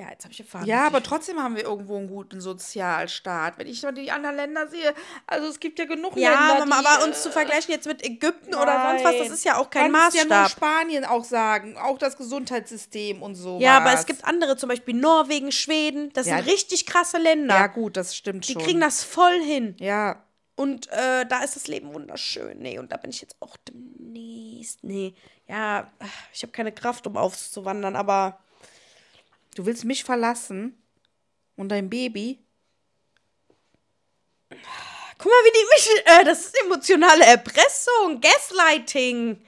ja, jetzt habe ich den Faden. Ja, aber trotzdem haben wir irgendwo einen guten Sozialstaat. Wenn ich mal die anderen Länder sehe, also es gibt ja genug Ja, Länder, Mama, die, aber äh, uns zu vergleichen jetzt mit Ägypten oder sonst was, das nein. ist ja auch kein Kannst ja nur Maßstab. Spanien auch sagen, auch das Gesundheitssystem und so. Ja, aber es gibt andere, zum Beispiel Norwegen, Schweden, das Ja. sind richtig krasse Länder. Ja, gut, das stimmt die schon. kriegen das voll hin. Ja, Und äh, da ist das Leben wunderschön. Nee, und da bin ich jetzt auch demnächst. Nee, ja, ich habe keine Kraft, um aufzuwandern, aber du willst mich verlassen und dein Baby. guck mal, wie die mich. Äh, das ist emotionale Erpressung, Gaslighting.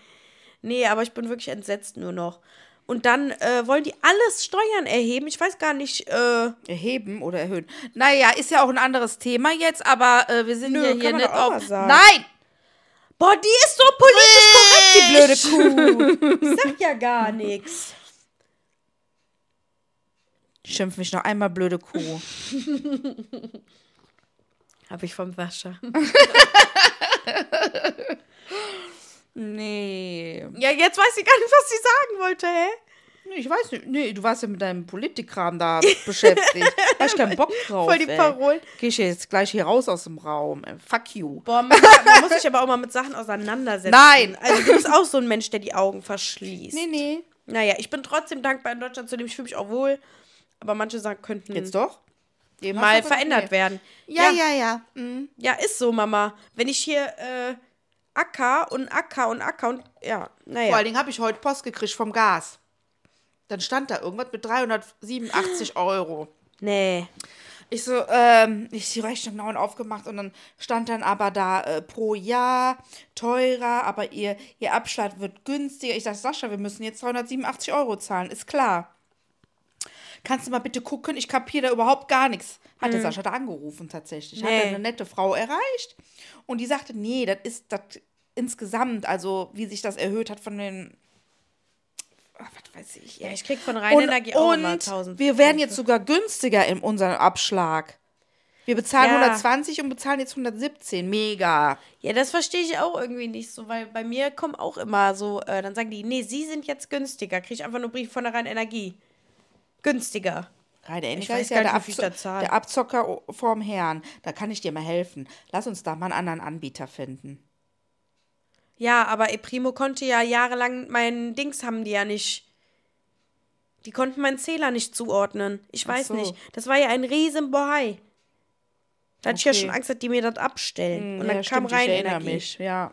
Nee, aber ich bin wirklich entsetzt nur noch. Und dann äh, wollen die alles Steuern erheben. Ich weiß gar nicht. Äh, Erheben oder erhöhen. Naja, ist ja auch ein anderes Thema jetzt, aber äh, wir sind Nö, hier man nicht auf. Nein! boah, die ist so politisch korrekt, die blöde Kuh. Ich sag ja gar nichts. Schimpf mich noch einmal blöde Kuh. Hab ich vom Wascher. Nee. Ja, jetzt weiß ich gar nicht, was sie sagen wollte, hä? Nee, Ich weiß nicht. Nee, du warst ja mit deinem Politikkram da beschäftigt. Hab ich keinen Bock drauf. Voll die ey. Parolen. Geh ich jetzt gleich hier raus aus dem Raum. Fuck you. Boah, man, man muss sich aber auch mal mit Sachen auseinandersetzen. Nein. Also du bist auch so ein Mensch, der die Augen verschließt. Nee, nee. Naja, ich bin trotzdem dankbar in Deutschland zu leben. Ich fühle mich auch wohl. Aber manche Sachen könnten Jetzt doch? Eben mal verändert werden. Ja, ja, ja. Mhm. Ja, ist so, Mama. Wenn ich hier äh, Acker und Acker und Acker und. Ja, Vor naja. allen Dingen habe ich heute Post gekriegt vom Gas. Dann stand da irgendwas mit 387 Euro. Nee. Ich so, ähm, ich die Rechnung neu aufgemacht und dann stand dann aber da äh, pro Jahr teurer, aber ihr, ihr Abschlag wird günstiger. Ich sag, Sascha, wir müssen jetzt 387 Euro zahlen, ist klar. Kannst du mal bitte gucken? Ich kapiere da überhaupt gar nichts. Hat der Sascha da angerufen tatsächlich. Hat Nee. er eine nette Frau erreicht und die sagte, nee, das ist das insgesamt, also wie sich das erhöht hat von den, ach, was weiß ich. Ja, ich krieg von Rheinenergie auch immer und 1000. wir werden jetzt sogar günstiger in unserem Abschlag. Wir bezahlen Ja. 120 und bezahlen jetzt 117. Mega. Ja, das verstehe ich auch irgendwie nicht so, weil bei mir kommen auch immer so, äh, dann sagen die, nee, sie sind jetzt günstiger. Kriege ich einfach nur Brief von der Rheinenergie. Günstiger. Reine Ich weiß ist ja gar der, Abzo der Abzocker vorm Herrn. Da kann ich dir mal helfen. Lass uns da mal einen anderen Anbieter finden. Ja, aber Eprimo konnte ja jahrelang meinen Dings haben die ja nicht. Die konnten meinen Zähler nicht zuordnen. Ich weiß so. nicht. Das war ja ein riesen Bohai. Da hatte ich ja Okay. schon Angst, dass die mir das abstellen. Und dann ja, kam stimmt, rein ich erinnere Energie. mich. Ja.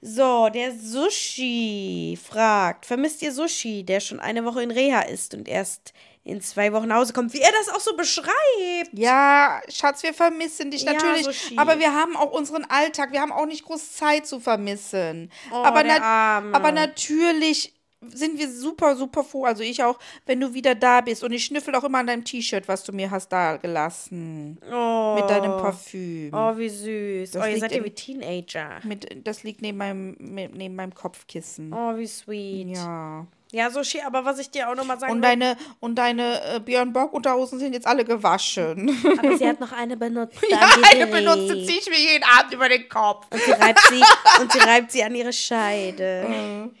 So, der Sushi fragt, vermisst ihr Sushi, der schon eine Woche in Reha ist und erst in zwei Wochen nach Hause kommt, wie er das auch so beschreibt? Ja, Schatz, wir vermissen dich Ja, natürlich. Sushi. aber wir haben auch unseren Alltag. Wir haben auch nicht groß Zeit zu vermissen. Oh, aber, Arme. aber natürlich sind wir super, super froh. Also ich auch, wenn du wieder da bist. Und ich schnüffel auch immer an deinem T-Shirt, was du mir hast da gelassen. Oh, Mit deinem Parfüm. oh wie süß. Das oh, ihr seid ja wie Teenager. Mit, das liegt neben meinem, mit- neben meinem Kopfkissen. Oh, wie sweet. Ja, Ja. Sushi, aber was ich dir auch nochmal sagen Und will- deine, und deine äh, Björn Bock Unterhosen sind jetzt alle gewaschen. aber sie hat noch eine benutzt. ja, eine benutzte ziehe ich mir jeden Abend über den Kopf. Und sie reibt sie, und sie reibt sie an ihre Scheide.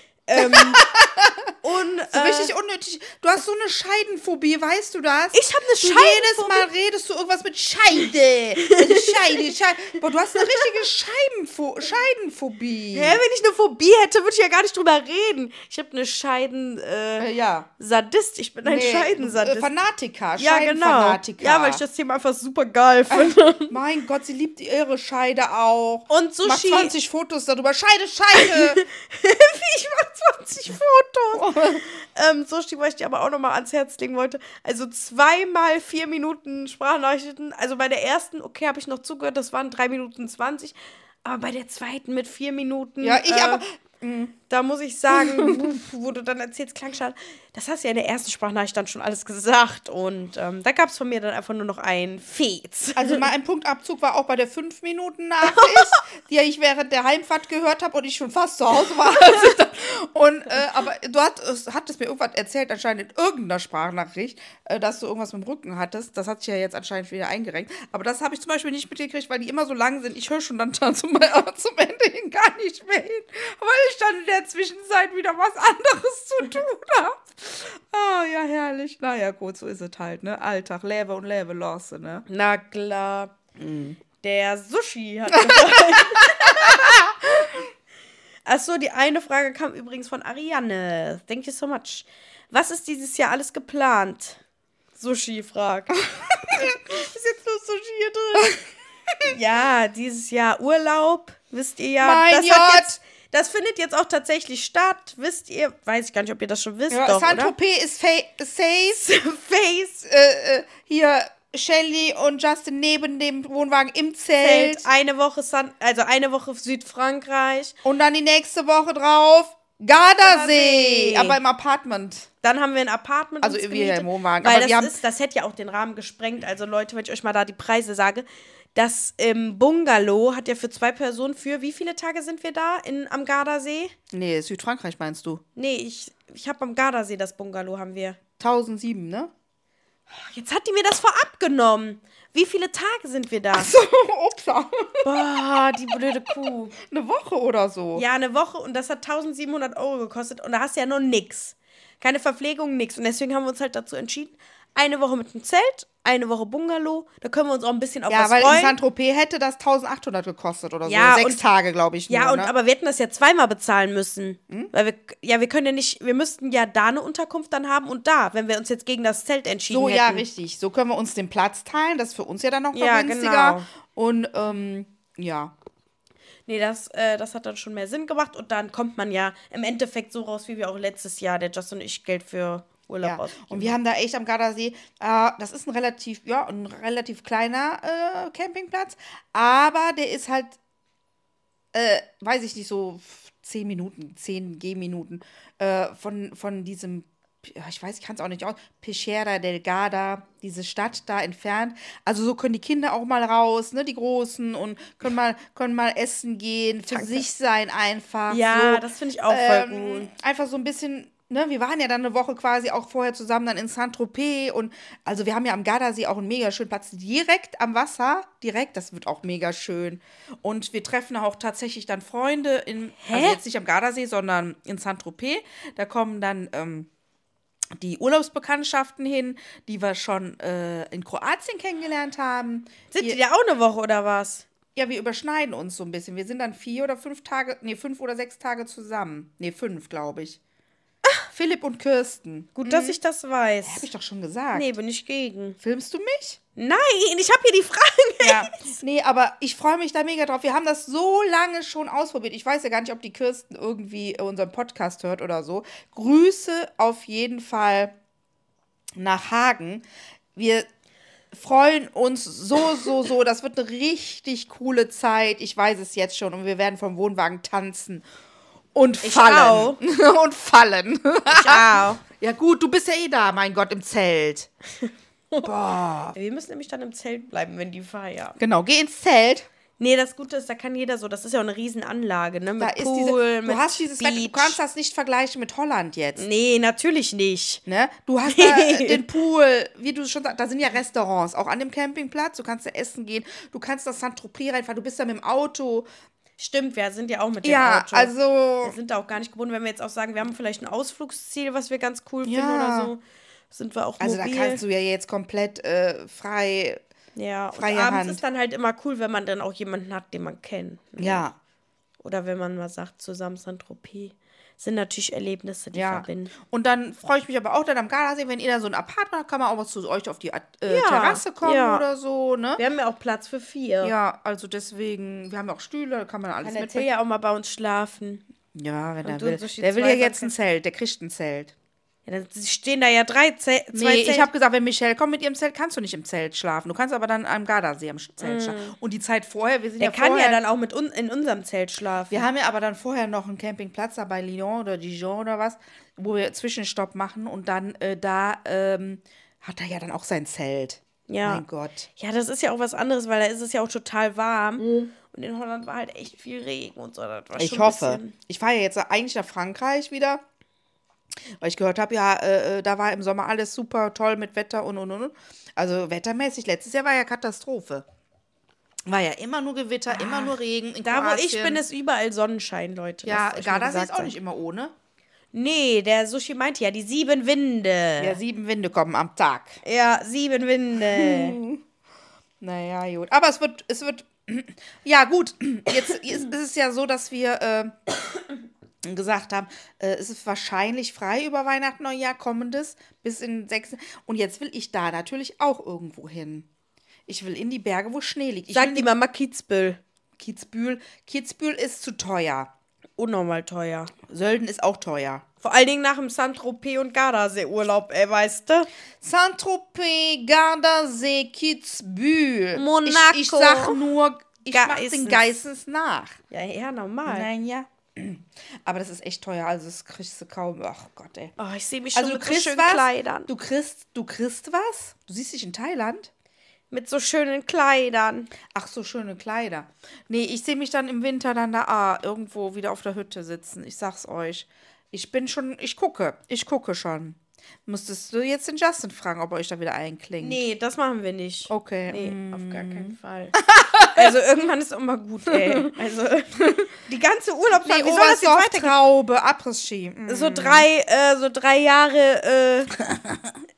ähm, und So äh, richtig unnötig. Du hast so eine Scheidenphobie, weißt du das? Ich hab eine du Jedes Scheidenphobie. Mal redest du irgendwas mit Scheide. Also Scheide, Scheide. Boah, du hast eine richtige Scheibenpho Scheidenphobie. Hä, wenn ich eine Phobie hätte, würde ich ja gar nicht drüber reden. Ich habe eine Scheiden äh, Äh, ja. Sadist. Ich bin ein Nee, Scheidensadist. äh, Fanatiker. ja, genau. Ja, weil ich das Thema einfach super geil finde. Mein Gott, sie liebt ihre Scheide auch. Und Mach Sushi. 20 Fotos darüber. Scheide, Scheide. ich mache 20 Fotos. ähm, Sushi, was ich dir aber auch nochmal ans Herz legen wollte. Also zweimal vier Minuten Sprachnachrichten. Also bei der ersten, okay, habe ich noch zugehört, das waren drei Minuten 20. Aber bei der zweiten mit vier Minuten. ja, ich äh, aber. Da muss ich sagen, wo du dann erzählst, Klangschale, das hast du ja in der ersten Sprachnachricht dann schon alles gesagt. Und ähm, da gab es von mir dann einfach nur noch ein Fez. Also mein Punktabzug war auch bei der 5 Minuten Nachricht, die ich während der Heimfahrt gehört habe und ich schon fast zu Hause war. als ich dann- und äh, aber du hattest, hattest mir irgendwas erzählt, anscheinend in irgendeiner Sprachnachricht, äh, dass du irgendwas mit dem Rücken hattest. Das hat sich ja jetzt anscheinend wieder eingerenkt. Aber das habe ich zum Beispiel nicht mitgekriegt, weil die immer so lang sind. Ich höre schon dann zum, zum Ende hin gar nicht mehr hin, weil ich dann in der Zwischenzeit wieder was anderes zu tun habe. Oh, ja, herrlich. Naja, gut, so ist es halt, ne? Alltag, Lebe und Lebe losse, ne? Na klar. Der Sushi hat Achso, die eine Frage kam übrigens von Ariane. Thank you so much. Was ist dieses Jahr alles geplant? Sushi fragt. Ist jetzt nur Sushi hier drin? ja, dieses Jahr Urlaub, wisst ihr ja. Mein das, Gott. hat jetzt, das findet jetzt auch tatsächlich statt, wisst ihr. Weiß ich gar nicht, ob ihr das schon wisst. Ja, doch? Saint-Tropez ist fa safe. Face, äh, äh, hier Shelly und Justin neben dem Wohnwagen im Zelt. Zelt, eine Woche, San also eine Woche Südfrankreich. Und dann die nächste Woche drauf Gardasee. Gardasee. Aber im Apartment. Dann haben wir ein Apartment. Also wir hier im gemietet, Wohnwagen, Weil aber das, ist, das hätte ja auch den Rahmen gesprengt. Also Leute, wenn ich euch mal da die Preise sage, das im Bungalow hat ja für zwei Personen für wie viele Tage sind wir da in, am Gardasee? Nee, Südfrankreich meinst du? Nee, ich, ich habe am Gardasee das Bungalow haben wir. 1007, ne? Jetzt hat die mir das vorab genommen. Wie viele Tage sind wir da? So, upsa. Boah, die blöde Kuh. Eine Woche oder so. Ja, eine Woche und das hat 1700 Euro gekostet und da hast du ja noch nix. Keine Verpflegung, nix. Und deswegen haben wir uns halt dazu entschieden, eine Woche mit dem Zelt, eine Woche Bungalow. Da können wir uns auch ein bisschen auf Ja, was weil in freuen. Saint-Tropez hätte das 1800 gekostet oder so. Ja, Sechs und- Tage, glaube ich. ja, nur, und ne? aber wir hätten das ja zweimal bezahlen müssen. Weil wir, ja, wir können ja nicht, wir müssten ja da eine Unterkunft dann haben und da, wenn wir uns jetzt gegen das Zelt entschieden So, hätten. ja, richtig. So können wir uns den Platz teilen. Das ist für uns ja dann noch Ja, günstiger. genau. Und ähm, ja. Nee, das, äh, das hat dann schon mehr Sinn gemacht und dann kommt man ja im Endeffekt so raus, wie wir auch letztes Jahr, der Justin und ich, Geld für Urlaub ja. ausgegeben Und wir haben da echt am Gardasee, äh, das ist ein relativ, ja, ein relativ kleiner äh, Campingplatz, aber der ist halt, äh, weiß ich nicht, so zehn Minuten, zehn Gehminuten äh, von, von diesem, ich weiß, ich kann es auch nicht aus, Pechera del Garda, diese Stadt da entfernt. Also so können die Kinder auch mal raus, ne, die Großen und können mal, können mal essen gehen, für sich sein einfach. Ja, so. das finde ich auch voll Ähm, gut. Einfach so ein bisschen, ne, wir waren ja dann eine Woche quasi auch vorher zusammen dann in Saint-Tropez und also wir haben ja am Gardasee auch einen mega schönen Platz direkt am Wasser, direkt, das wird auch mega schön. Und wir treffen auch tatsächlich dann Freunde in, also jetzt nicht am Gardasee, sondern in Saint-Tropez. Da kommen dann ähm, die Urlaubsbekanntschaften hin, die wir schon äh, in Kroatien kennengelernt haben. Sind Hier- die da auch eine Woche oder was? ja, wir überschneiden uns so ein bisschen. Wir sind dann vier oder fünf Tage, nee, fünf oder sechs Tage zusammen. Nee, fünf, glaube ich. Philipp und Kirsten. Gut, dass ich das weiß. Hab ich doch schon gesagt. Nee, bin ich gegen. Filmst du mich? Nein, ich habe hier die Fragen. Ja. nee, aber ich freue mich da mega drauf. Wir haben das so lange schon ausprobiert. Ich weiß ja gar nicht, ob die Kirsten irgendwie unseren Podcast hört oder so. Grüße auf jeden Fall nach Hagen. Wir freuen uns so, so, so. Das wird eine richtig coole Zeit. Ich weiß es jetzt schon. Und wir werden vom Wohnwagen tanzen. Und Ich fallen. und fallen. Ja, gut, du bist ja eh da, mein Gott, im Zelt. Wir müssen nämlich dann im Zelt bleiben, wenn die feiern. Genau, geh ins Zelt. Nee, das Gute ist, da kann jeder so, das ist ja auch eine Riesenanlage, ne? Mit Da ist Pool, diese, mit du hast dieses Wetter, du Beach. kannst das nicht vergleichen mit Holland jetzt. Nee, natürlich nicht. Ne? Du hast da den Pool, wie du schon sagst, da sind ja Restaurants, auch an dem Campingplatz. Du kannst da essen gehen, du kannst das Saint-Tropez reinfahren, du bist da mit dem Auto. Stimmt, wir sind ja auch mit dem Ja, Auto. also Wir sind da auch gar nicht gebunden, wenn wir jetzt auch sagen, wir haben vielleicht ein Ausflugsziel, was wir ganz cool finden Ja. oder so. Sind wir auch Also da mobil. kannst du ja jetzt komplett äh, frei. ja, freie und abends Hand. ist dann halt immer cool, wenn man dann auch jemanden hat, den man kennt. ne? Ja. Oder wenn man mal sagt, zusammen Saint-Tropez. Sind natürlich Erlebnisse, die Ja. verbinden. Und dann freue ich mich aber auch dann am Gardasee, wenn ihr da so ein Apartment habt, kann man auch mal zu euch auf die äh, Ja, Terrasse kommen ja. oder so, ne? Wir haben ja auch Platz für vier. Ja, also deswegen, wir haben auch Stühle, da kann man alles Kann der mit. Till ja auch mal bei uns schlafen. Ja, wenn er will. so der will ja jetzt ein. Zelt, der kriegt ein Zelt. Ja, dann stehen da ja drei Ze zwei Nee, ich habe gesagt, wenn Michelle kommt mit ihrem Zelt, kannst du nicht im Zelt schlafen. Du kannst aber dann am Gardasee am Zelt schlafen. Und die Zeit vorher, wir sind Mm. Der ja kann ja dann auch mit un in unserem Zelt schlafen. wir haben ja aber dann vorher noch einen Campingplatz da bei Lyon oder Dijon oder was, wo wir Zwischenstopp machen und dann äh, da ähm, hat er ja dann auch sein Zelt. Ja. Mein Gott. Ja, das ist ja auch was anderes, weil da ist es ja auch total warm. Mhm. Und in Holland war halt echt viel Regen und so. Ich hoffe. Ich fahre ja jetzt eigentlich nach Frankreich wieder. Weil ich gehört habe, ja, äh, äh, da war im Sommer alles super toll mit Wetter und und und. Also wettermäßig, letztes Jahr war ja Katastrophe. War ja immer nur Gewitter, immer nur Regen. Da, wo ich bin, ist überall Sonnenschein, Leute. Ja, Gardasee ist auch sein. nicht immer ohne. Nee, der Sushi meinte ja, die sieben Winde. Ja, sieben Winde kommen am Tag. Ja, sieben Winde. Naja, gut. Aber es wird, es wird, ja gut, jetzt ist es ja so, dass wir äh, gesagt haben, äh, es ist wahrscheinlich frei über Weihnachten, Neujahr kommendes, bis in sechs. Und jetzt will ich da natürlich auch irgendwo hin. Ich will in die Berge, wo Schnee liegt. Ich Sag will die Mama Kitzbühel. Kitzbühel. Kitzbühel ist zu teuer. Unnormal teuer. Sölden ist auch teuer. Vor allen Dingen nach dem Saint-Tropez und Gardasee-Urlaub, ey, weißt du? Saint-Tropez, Gardasee, Kitzbühel. Monaco. Ich, ich sag nur, ich mach den Geissens. Geissens nach. Ja, ja, normal. Nein, ja. Aber das ist echt teuer, also das kriegst du kaum. Ach Gott, ey. Oh, ich sehe mich schon Also du mit so schönen was? Kleidern. Du kriegst, du kriegst was? Du siehst dich in Thailand? Mit so schönen Kleidern. Ach so, schöne Kleider. Nee, ich sehe mich dann im Winter dann da ah, irgendwo wieder auf der Hütte sitzen. Ich sag's euch. Ich bin schon, ich gucke. Ich gucke schon. Musstest du jetzt den Justin fragen, ob er euch da wieder einklingt? Nee, das machen wir nicht. Okay. Nee, mm. auf gar keinen Fall. Also irgendwann ist auch mal gut, ey. Also die ganze Urlaubsfahrt, Nee, wie soll das jetzt weitergehen? Traube, Abriss-Ski. Mm. So drei, äh, so drei Jahre äh,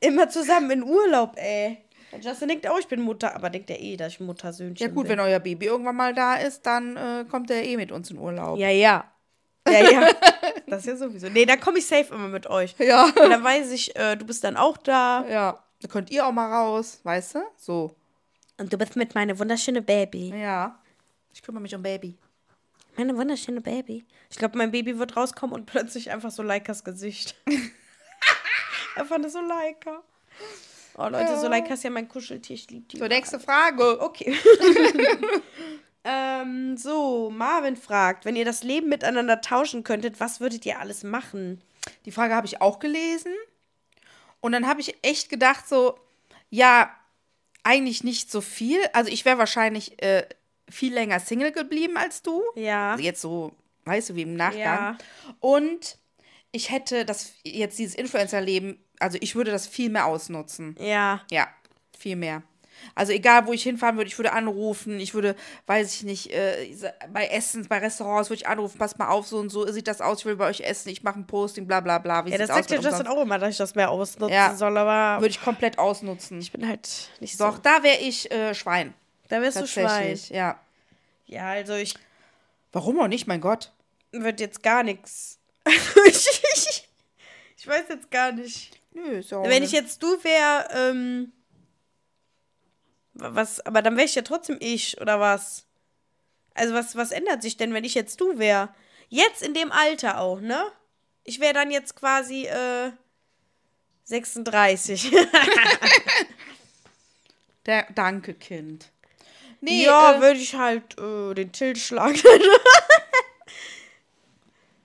immer zusammen in Urlaub, ey. Justin denkt auch, ich bin Mutter, aber denkt er eh, dass ich Muttersöhnchen Ja gut, bin. wenn euer Baby irgendwann mal da ist, dann äh, kommt er eh mit uns in Urlaub. Ja, ja. Ja, ja. Das ist ja sowieso. Nee, dann komme ich safe immer mit euch. Ja. Und dann weiß ich, äh, du bist dann auch da. Ja. Da könnt ihr auch mal raus, weißt du? So. Und du bist mit meinem wunderschönen Baby. Ja. Ich kümmere mich um Baby. Meine wunderschöne Baby. Ich glaube, mein Baby wird rauskommen und plötzlich einfach so Leikas Gesicht. er fand es so Leika. Oh, Leute, so Leika ist ja mein Kuscheltier. Ich liebe die. So, nächste Frage. Okay. ähm, so, Marvin fragt, wenn ihr das Leben miteinander tauschen könntet, was würdet ihr alles machen? Die Frage habe ich auch gelesen. Und dann habe ich echt gedacht, so, ja, eigentlich nicht so viel. Also ich wäre wahrscheinlich äh, viel länger Single geblieben als du. Ja. Also jetzt so, weißt du, wie im Nachgang. Ja. Und ich hätte das jetzt dieses Influencer-Leben, also ich würde das viel mehr ausnutzen. Ja. Ja, viel mehr. Also egal, wo ich hinfahren würde, ich würde anrufen, ich würde, weiß ich nicht, äh, bei Essen, bei Restaurants würde ich anrufen, passt mal auf, so und so sieht das aus, ich will bei euch essen, ich mache ein Posting, bla bla bla. Wie Ja, das sagt ja Justin auch immer, dass ich das mehr ausnutzen Ja. soll, aber Würde ich komplett ausnutzen. ich bin halt nicht Doch, so. da wäre ich äh, Schwein. Da wärst du Schwein. Ja. Ja, also ich Warum auch nicht, mein Gott? würde jetzt gar nichts. ich, ich, ich weiß jetzt gar nicht. Nö, ist ja auch Wenn ich ne- jetzt du wäre, ähm, was, aber dann wäre ich ja trotzdem ich, oder was? Also was, was ändert sich denn, wenn ich jetzt du wäre? Jetzt in dem Alter auch, ne? Ich wäre dann jetzt quasi, äh, 36. Der, danke, Kind. Nee, ja, äh, würde ich halt äh, den Tilt schlagen.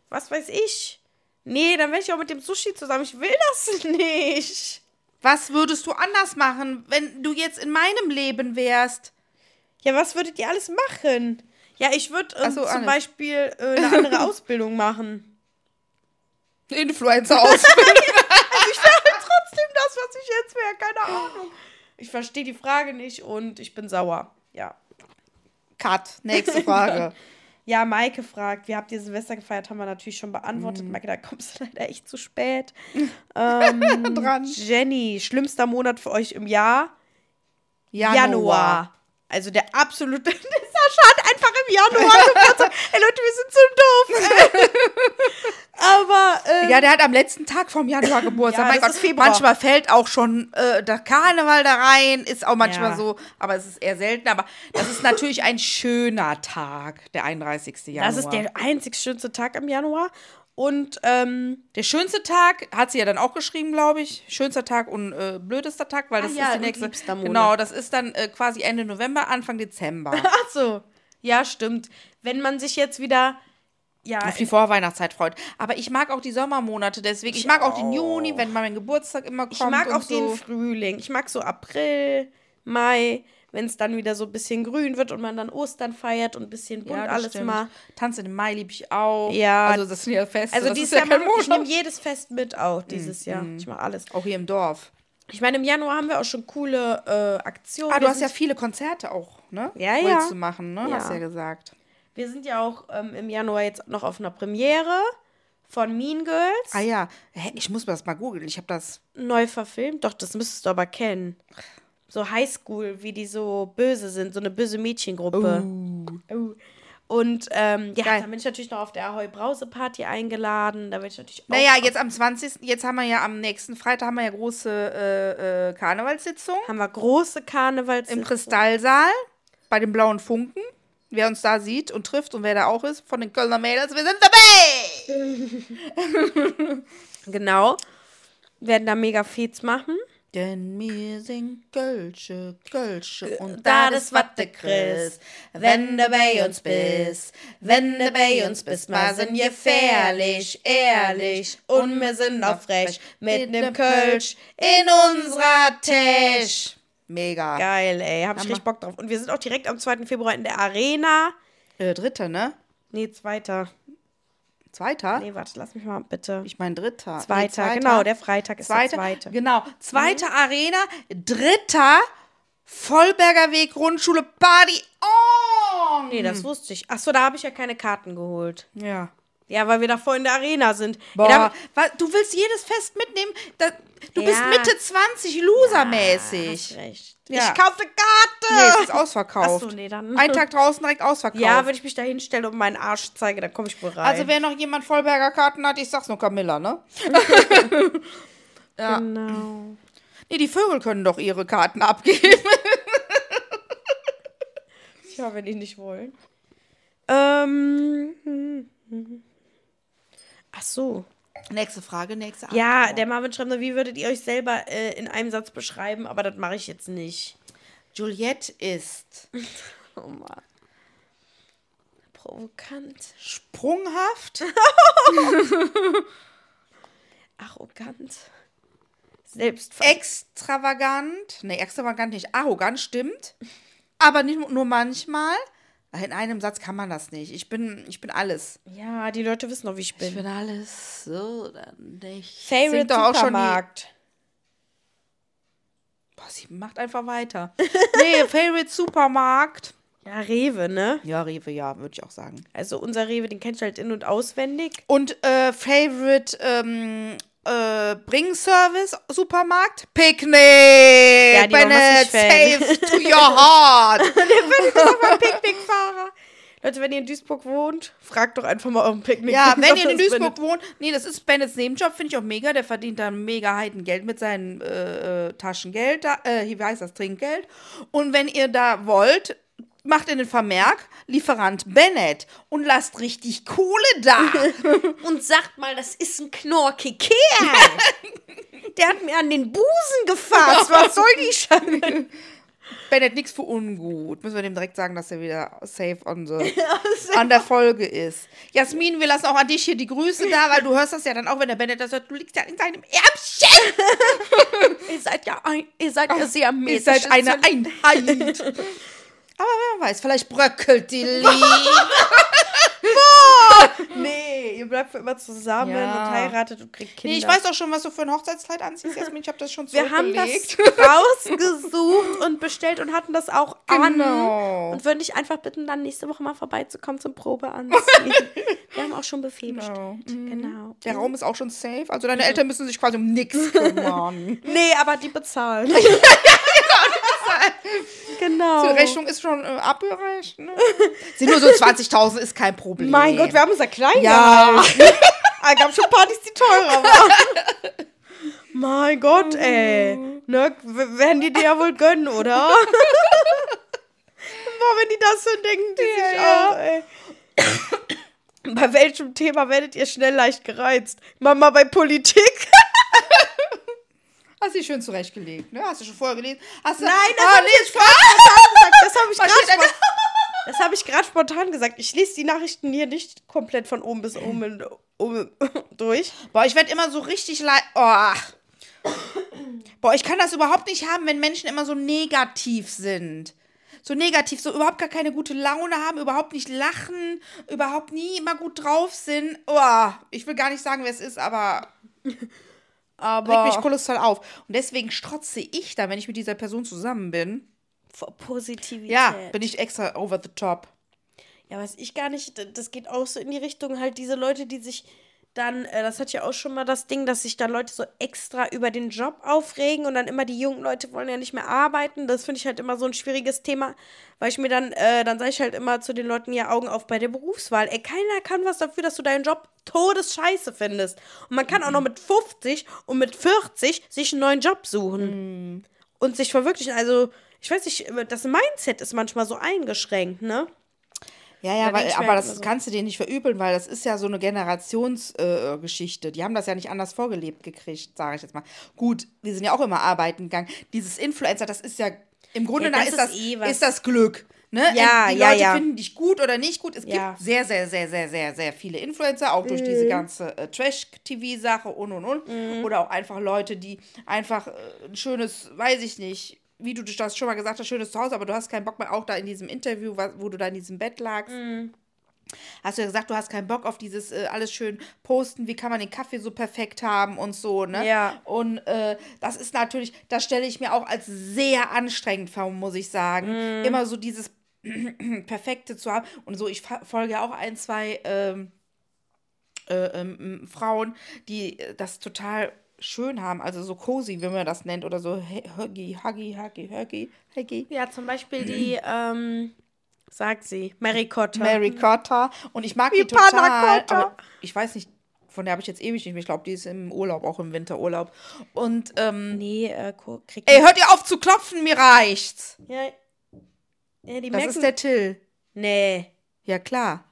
was weiß ich? Nee, dann wäre ich auch mit dem Sushi zusammen. Ich will das nicht. Was würdest du anders machen, wenn du jetzt in meinem Leben wärst? Ja, was würdet ihr alles machen? Ja, ich würde Ach so, zum alles. Beispiel äh, eine andere Ausbildung machen. Influencer aus. Ich wäre trotzdem das, was ich jetzt wäre. Keine Ahnung. Ich verstehe die Frage nicht und ich bin sauer. Ja. Cut. Nächste Frage. Ja, Maike fragt, wie habt ihr Silvester gefeiert? Haben wir natürlich schon beantwortet. Mhm. Maike, da kommst du leider echt zu spät. ähm, Dran. Jenny, schlimmster Monat für euch im Jahr? Januar. Januar. Also der absolute. Hat einfach im Januar Geburtstag. Ey Leute, wir sind so doof. Aber äh, Ja, der hat am letzten Tag vom Januar Geburtstag. Ja, mein Gott, Februar. manchmal fällt auch schon äh, der Karneval da rein, ist auch manchmal Ja. so, aber es ist eher selten. Aber das ist natürlich ein schöner Tag, der 31. Januar. das ist der einzig schönste Tag im Januar. Und ähm, Der schönste Tag, hat sie ja dann auch geschrieben, glaube ich. Schönster Tag und äh, blödester Tag, weil das Ah ja, ist die und nächste. Genau, das ist dann äh, quasi Ende November, Anfang Dezember. ach so, ja, stimmt. Wenn man sich jetzt wieder. Ja, auf die Vorweihnachtszeit freut. Aber ich mag auch die Sommermonate, deswegen. Ich, mag auch den Juni, wenn mein Geburtstag immer kommt. ich mag auch so. den Frühling. Ich mag so April, Mai, wenn es dann wieder so ein bisschen grün wird und man dann Ostern feiert und ein bisschen bunt Ja, alles stimmt. mal. Tanz in den Mai liebe ich auch. Ja. Also das sind ja Feste. Also dieses ja Jahr, mach- ich nehme jedes Fest mit auch dieses Jahr. Ich mache alles. Auch hier im Dorf. Ich meine, im Januar haben wir auch schon coole äh, Aktionen. Ah, du hast ja viele Konzerte auch, ne? Ja, ja. du machen, ne? Ja. Hast ja gesagt. Wir sind ja auch ähm, im Januar jetzt noch auf einer Premiere von Mean Girls. Ah ja, Hä, ich muss mir das mal googeln. Ich habe das. Neu verfilmt. Doch, das müsstest du aber kennen. So Highschool, wie die so böse sind. So eine böse Mädchengruppe. Oh. Und ähm, ja, Geil. dann bin ich natürlich noch auf der Ahoi Brause Party eingeladen. Da werde ich natürlich auch. Naja, jetzt am 20. Jetzt haben wir ja am nächsten Freitag haben wir ja große äh, äh, Karnevalssitzung haben wir große Karnevals. im Kristallsaal bei den Blauen Funken. Wer uns da sieht und trifft und wer da auch ist, von den Kölner Mädels, wir sind dabei! Genau. Werden da mega Feeds machen. Denn wir sind Kölsche, Kölsche und da das das wat Watte Chris. Wenn du bei uns bist, wenn du bei uns bist, wir sind gefährlich, ehrlich und wir sind auch frech. Mit nem Kölsch in unserer Tisch. Mega. Geil, ey. Hab ich Hammer. richtig Bock drauf. Und wir sind auch direkt am 2. Februar in der Arena. Äh, dritter, ne? Nee, zweiter. Zweiter? Nee, warte, lass mich mal bitte. Ich meine dritter. Zweiter, Nee, genau, der Freitag ist zweiter, der zweite. Genau, zweite Arena, dritter Vollberger Weg Grundschule Party. Song. Nee, das wusste ich. Achso, da habe ich ja keine Karten geholt. Ja. Ja, weil wir davor in der Arena sind. Boah, Ja, da, du willst jedes Fest mitnehmen? Da, du Ja. bist Mitte 20, losermäßig. hast recht. Ja. Ich kaufe eine Karte. nee, es ist ausverkauft. Ach so, nee, dann- Ein Tag draußen direkt ausverkauft. ja, wenn ich mich da hinstelle und meinen Arsch zeige, dann komme ich wohl rein. also wer noch jemand Vollberger Karten hat, ich sag's nur Camilla, ne? ja. Genau. Nee, die Vögel können doch ihre Karten abgeben. Ja, wenn die nicht wollen. Ähm. Ach so. nächste Frage, nächste Ja, Antwort. der Marvin schreibt nur, wie würdet ihr euch selber äh, in einem Satz beschreiben? Aber das mache ich jetzt nicht. Juliette ist Oh Mann. Provokant. sprunghaft, Arrogant. Selbst. extravagant, nee, extravagant nicht, arrogant, stimmt. Aber nicht nur manchmal. In einem Satz kann man das nicht. Ich bin, ich bin alles. Ja, die Leute wissen noch, wie ich Ich bin. bin alles so oder nicht. Favorite doch auch schon die- Supermarkt. Boah, sie macht einfach weiter. nee, Favorite Supermarkt. Ja, Rewe, ne? Ja, Rewe, ja, würde ich auch sagen. Also unser Rewe, den kennst du halt in- und auswendig. Und äh, Favorite ähm, äh, Bringservice Supermarkt? Picknick! Ja, die ist Bennett, safe to your heart! Picknickfahrer. Leute, wenn ihr in Duisburg wohnt, fragt doch einfach mal euren Picknick. ja, wenn ihr in Duisburg findet- wohnt, nee, das ist Bennets Nebenjob, finde ich auch mega. Der verdient da mega Heidengeld mit seinem äh, äh, Taschengeld, da, äh, wie heißt das, Trinkgeld. Und wenn ihr da wollt, macht ihr den Vermerk, Lieferant Bennett und lasst richtig Kohle da. Und sagt mal, das ist ein knorke Kerl. Der hat mir an den Busen gefasst. Was soll die Scheiße? Bennett, nichts für ungut. Müssen wir dem direkt sagen, dass er wieder safe on, the, an der Folge ist. Jasmin, wir lassen auch an dich hier die Grüße da, weil du hörst das ja dann auch, wenn der Bennett das hört. Du liegst ja in seinem Ärmchen. Ihr seid ja, ein, ihr seid ja sehr Ihr mäßig. seid eine Einheit. Aber wer weiß, vielleicht bröckelt die Liebe. Nee, ihr bleibt für immer zusammen Ja. und heiratet und kriegt Kinder. Nee, ich weiß auch schon, was du für ein Hochzeitskleid anziehst, Jasmin. Ich habe das schon Wir haben das rausgesucht und bestellt und hatten das auch Genau. an. Und würden dich einfach bitten, dann nächste Woche mal vorbeizukommen zum Probe anziehen. Wir haben auch schon Buffet bestellt. Genau. Der Raum ist auch schon safe. Also deine Eltern müssen sich quasi um nichts kümmern. Nee, aber die bezahlen. Genau. Die Rechnung ist schon äh, abgereicht. Ne? Sind nur so 20.000, ist kein Problem. Mein Gott, wir haben unser klein Ja. Ah, gab schon Partys, die teurer waren. mein Gott, ey. Ne, werden die dir ja wohl gönnen, oder? Boah, wenn die das so denken, die sich auch, ey. Bei welchem Thema werdet ihr schnell leicht gereizt? Mama bei Politik? Hast du dich schön zurechtgelegt, ne? Hast du schon vorher gelesen? Hast du, Nein, das ah, hab ich Das habe ich Was gerade steht da? spon- das hab ich gerade spontan gesagt. Ich lese die Nachrichten hier nicht komplett von oben bis oben um, durch. Boah, ich werde immer so richtig leid. Oh. Boah, ich kann das überhaupt nicht haben, wenn Menschen immer so negativ sind. So negativ, so überhaupt gar keine gute Laune haben, überhaupt nicht lachen, überhaupt nie immer gut drauf sind. Oh, ich will gar nicht sagen, wer es ist, aber Aber regt mich kolossal auf. Und deswegen strotze ich da, wenn ich mit dieser Person zusammen bin. vor Positivität. Ja, bin ich extra over the top. Ja, weiß ich gar nicht. Das geht auch so in die Richtung, halt diese Leute, die sich dann, äh, das hat ja auch schon mal das Ding, dass sich dann Leute so extra über den Job aufregen und dann immer die jungen Leute wollen ja nicht mehr arbeiten. Das finde ich halt immer so ein schwieriges Thema, weil ich mir dann, äh, dann sage ich halt immer zu den Leuten, ja, Augen auf bei der Berufswahl. Ey, keiner kann was dafür, dass du deinen Job todesscheiße findest. Und man kann auch noch mit 50 und mit 40 sich einen neuen Job suchen. Und sich verwirklichen. Also, ich weiß nicht, das Mindset ist manchmal so eingeschränkt, ne? Ja, ja, weil, aber das so. kannst du dir nicht verübeln, weil das ist ja so eine Generationsgeschichte. Äh, die haben das ja nicht anders vorgelebt gekriegt, sage ich jetzt mal. Gut, wir sind ja auch immer arbeiten gegangen. Dieses Influencer, das ist ja im Grunde Ja, das ist das, eh ist das Glück. Ne? Ja, die ja, Leute ja. finden dich gut oder nicht gut. Es Ja. gibt sehr, sehr, sehr, sehr, sehr, sehr viele Influencer, auch durch Mhm. diese ganze äh, Trash-TV-Sache und und und. Mhm. Oder auch einfach Leute, die einfach äh, ein schönes, weiß ich nicht, wie du das schon mal gesagt hast, schönes Zuhause, aber du hast keinen Bock mehr, auch da in diesem Interview, wo du da in diesem Bett lagst. Mhm. Hast du ja gesagt, du hast keinen Bock auf dieses äh, alles schön posten, wie kann man den Kaffee so perfekt haben und so, ne? Ja. Und äh, das ist natürlich, das stelle ich mir auch als sehr anstrengend vor, muss ich sagen. Mhm. Immer so dieses perfekte zu haben. Und so, ich folge ja auch ein, zwei ähm, äh, ähm, Frauen, die äh, das total schön haben, also so cozy, wie man das nennt, oder so Huggy, Huggy, Huggy, Huggy, Huggy. Ja, zum Beispiel die, ähm, sagt sie, Mary Cotter. Mary Cotta. Und ich mag Wie die total. Panna Cotta. Aber ich weiß nicht, von der habe ich jetzt ewig nicht mehr. Ich glaube, die ist im Urlaub, auch im Winterurlaub. Und, ähm, Nee, äh, kriegt ey, hört ihr auf zu klopfen, mir reicht's. Ja, ja die Das merken. ist der Till. nee. Ja, klar.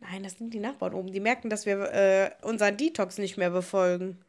Nein, das sind die Nachbarn oben. Die merken, dass wir äh, unseren Detox nicht mehr befolgen.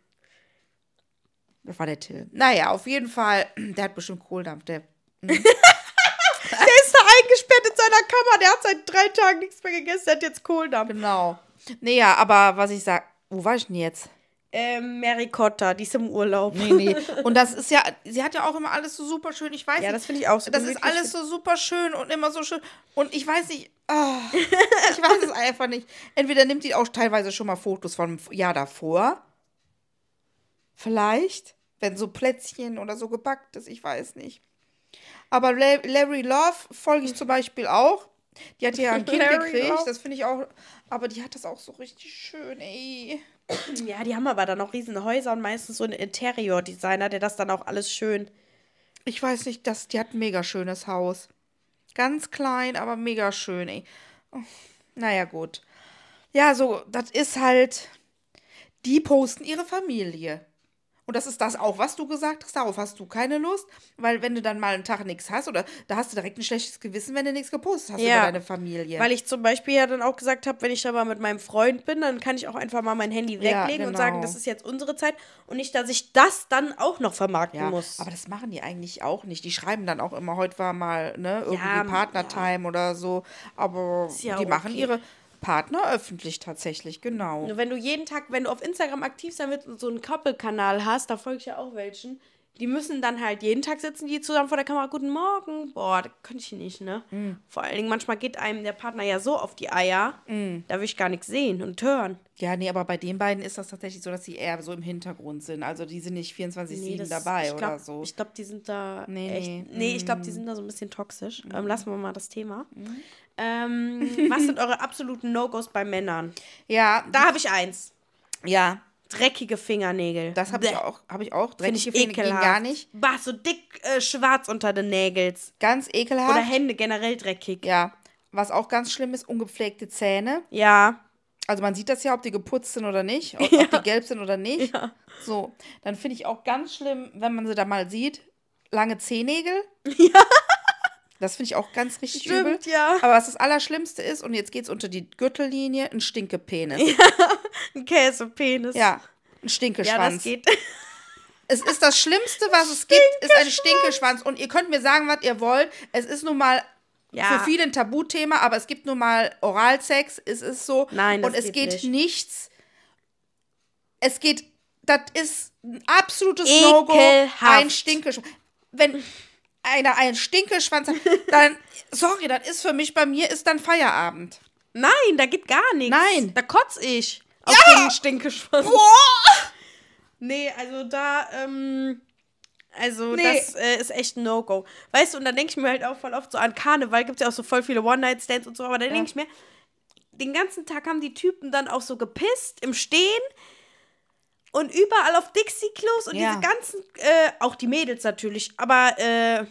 Das war der Till. Naja, auf jeden Fall, der hat bestimmt Kohldampf. Der, Der ist da eingesperrt in seiner Kammer. Der hat seit drei Tagen nichts mehr gegessen. Der hat jetzt Kohldampf. genau. Naja, aber was ich sag, wo war ich denn jetzt? Ähm, Mary Cotta, die ist im Urlaub. Nee, nee. Und das ist ja, sie hat ja auch immer alles so super schön. Ich weiß Ja, nicht. das finde ich auch so Das ist alles so super schön und immer so schön. Und ich weiß nicht, ah, ich weiß es einfach nicht. Entweder nimmt die auch teilweise schon mal Fotos vom Jahr davor. Vielleicht, wenn so Plätzchen oder so gebackt ist, ich weiß nicht. Aber La- Larry Love folge ich zum Beispiel auch. Die hat ja ein Kind Larry gekriegt, Love. das finde ich auch. Aber die hat das auch so richtig schön, ey. Ja, die haben aber dann auch riesen Häuser und meistens so einen Interior-Designer, der das dann auch alles schön. Ich weiß nicht, das, die hat ein mega schönes Haus. Ganz klein, aber mega schön, ey. Oh, Naja, gut. Ja, so, das ist halt. Die posten ihre Familie. Und das ist das auch, was du gesagt hast. Darauf hast du keine Lust. Weil, wenn du dann mal einen Tag nichts hast, oder da hast du direkt ein schlechtes Gewissen, wenn du nichts gepostet hast Ja. über deine Familie. Weil ich zum Beispiel ja dann auch gesagt habe, wenn ich da mal mit meinem Freund bin, dann kann ich auch einfach mal mein Handy Ja, weglegen und genau. sagen, das ist jetzt unsere Zeit und nicht, dass ich das dann auch noch vermarkten ja, muss. aber das machen die eigentlich auch nicht. Die schreiben dann auch immer, heute war mal, ne, irgendwie Ja, Partnertime oder so. Aber ja die machen okay. ihre Partner öffentlich tatsächlich, genau. Nur wenn du jeden Tag, wenn du auf Instagram aktiv sein willst und so einen Couple-Kanal hast, da folge ich ja auch welchen, die müssen dann halt jeden Tag sitzen, die zusammen vor der Kamera, guten Morgen. Boah, das könnte ich nicht, ne? Mm. Vor allen Dingen, manchmal geht einem der Partner ja so auf die Eier, Mm. da will ich gar nichts sehen und hören. Ja, nee, aber bei den beiden ist das tatsächlich so, dass sie eher so im Hintergrund sind. Also die sind nicht 24-7 dabei ich glaub, oder so. Ich glaube, die sind da Nee, echt. nee. Nee, ich glaube, die sind da so ein bisschen toxisch. Ähm, lassen wir mal das Thema. Ähm, was sind eure absoluten No-Gos bei Männern? ja, Da habe ich eins. ja, Dreckige Fingernägel. das habe ich auch. Habe ich auch. Finde ich Dreckige Finger gehen ekelhaft. gar nicht. Bah, so dick äh, schwarz unter den Nägels. Ganz ekelhaft. Oder Hände generell dreckig. Ja. Was auch ganz schlimm ist, ungepflegte Zähne. Ja. Also man sieht das ja, ob die geputzt sind oder nicht, ob, ob die gelb sind oder nicht. Ja. So, dann finde ich auch ganz schlimm, wenn man sie da mal sieht, lange Zehennägel. Ja. Das finde ich auch ganz richtig Stimmt, übel. ja. Aber was das Allerschlimmste ist, und jetzt geht es unter die Gürtellinie, ein Stinkepenis. Ein Käsepenis. Ja, ein Ja, Stinkeschwanz. das geht. Es ist das Schlimmste, was es gibt, ist ein Stinkeschwanz. Und ihr könnt mir sagen, was ihr wollt. Es ist nun mal Ja. für viele ein Tabuthema, aber es gibt nun mal Oralsex. Es ist so. Nein, das Und es geht geht nicht. nichts. Es geht. Das ist ein absolutes No-Go. Ein Stinkeschwanz. Wenn einer einen Stinkeschwanz hat, dann. Sorry, das ist für mich, bei mir ist dann Feierabend. Nein, da geht gar nichts. Nein. Da kotz ich. Auf den Stinkeschwanz. Nee, also da, ähm, also Nee. das äh, ist echt ein No-Go. Weißt du, und dann denke ich mir halt auch voll oft so an Karneval, gibt es ja auch so voll viele One-Night-Stands und so, aber dann denke ich mir, den ganzen Tag haben die Typen dann auch so gepisst im Stehen und überall auf Dixie-Klos und Ja. diese ganzen, äh, auch die Mädels natürlich, aber äh,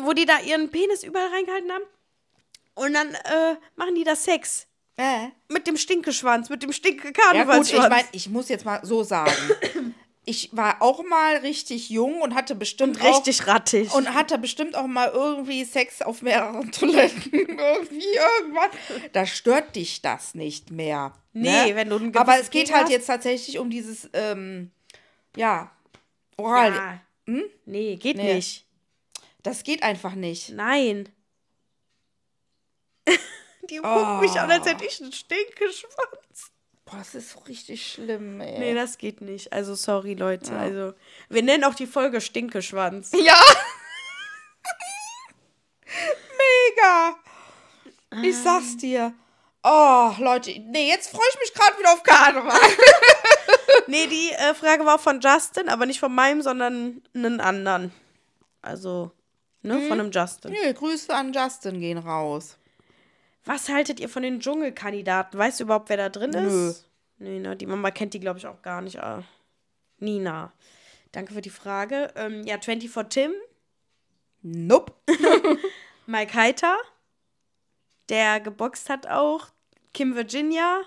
wo die da ihren Penis überall reingehalten haben und dann äh, machen die da Sex. Äh. Mit dem Stinkeschwanz, mit dem Ja gut, Stinke-Karnevalsschwanz. ich meine, ich muss jetzt mal so sagen. Ich war auch mal richtig jung und hatte bestimmt auch, richtig rattig. und hatte bestimmt auch mal irgendwie Sex auf mehreren Toiletten. irgendwie irgendwann. Da stört dich das nicht mehr. Nee, ne? wenn du ein Aber es geht Ding halt hast. jetzt tatsächlich um dieses, ähm, ja, Oral. Ja. Nee, geht Nee. nicht. Das geht einfach nicht. Nein. Die guckt mich an, als hätte ich einen Stinkeschwanz. Boah, das ist so richtig schlimm, ey. Nee, das geht nicht. Also, sorry, Leute. Also, wir nennen auch die Folge Stinkeschwanz. Ja. Mega. Ich sag's dir. Oh, Leute, nee, jetzt freue ich mich gerade wieder auf Karneval. Nee, die äh, Frage war von Justin, aber nicht von meinem, sondern einen anderen. Also, ne? Von einem Justin. Nee, Grüße an Justin gehen raus. Was haltet ihr von den Dschungelkandidaten? Weißt du überhaupt, wer da drin Nö. ist? Nee, ne? Die Mama kennt die, glaube ich, auch gar nicht. Ah. Nina. Danke für die Frage. Ähm, ja, 24 Tim, Nope. Mike Heiter, der geboxt hat auch. Kim Virginia.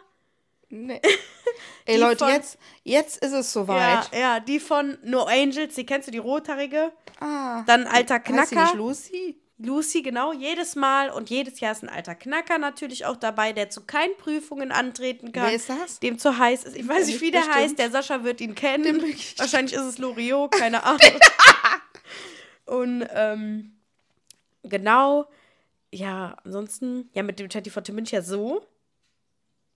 Nee. Ey, Leute, von- jetzt, jetzt ist es Ja, soweit. ja, die von No Angels, die kennst du, die rothaarige. Ah. Dann alter Heißt sie Knacker. nicht Lucy? Lucy, genau, jedes Mal und jedes Jahr ist ein alter Knacker natürlich auch dabei, der zu keinen Prüfungen antreten kann. Wer ist das? Dem zu heiß ist. Ich weiß nicht, wie der Bestimmt. heißt. Der Sascha wird ihn kennen. Wahrscheinlich ist es Loriot, keine Ahnung. und ähm, genau, ja, ansonsten, ja, mit dem 24 Tim bin ich ja so.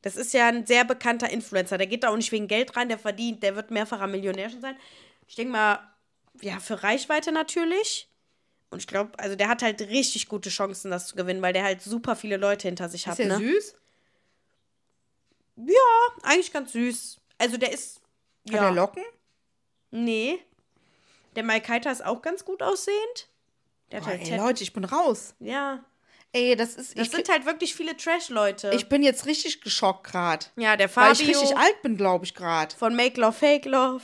Das ist ja ein sehr bekannter Influencer. Der geht da auch nicht wegen Geld rein, der verdient, der wird mehrfacher Millionär schon sein. Ich denke mal, ja, für Reichweite natürlich. Und ich glaube, also der hat halt richtig gute Chancen, das zu gewinnen, weil der halt super viele Leute hinter sich hat. Ist der ne? süß? Ja, eigentlich ganz süß. Also der ist. Hat Ja. er Locken? Nee. Der Heiter ist auch ganz gut aussehend. Der hat Boah, halt ey, Leute, ich bin raus. Ja. Ey, das ist. Das sind halt wirklich viele Trash-Leute. ich bin jetzt richtig geschockt gerade. Ja, der Weil Fabio ich richtig alt bin, glaube ich, gerade. von Make Love, Fake Love.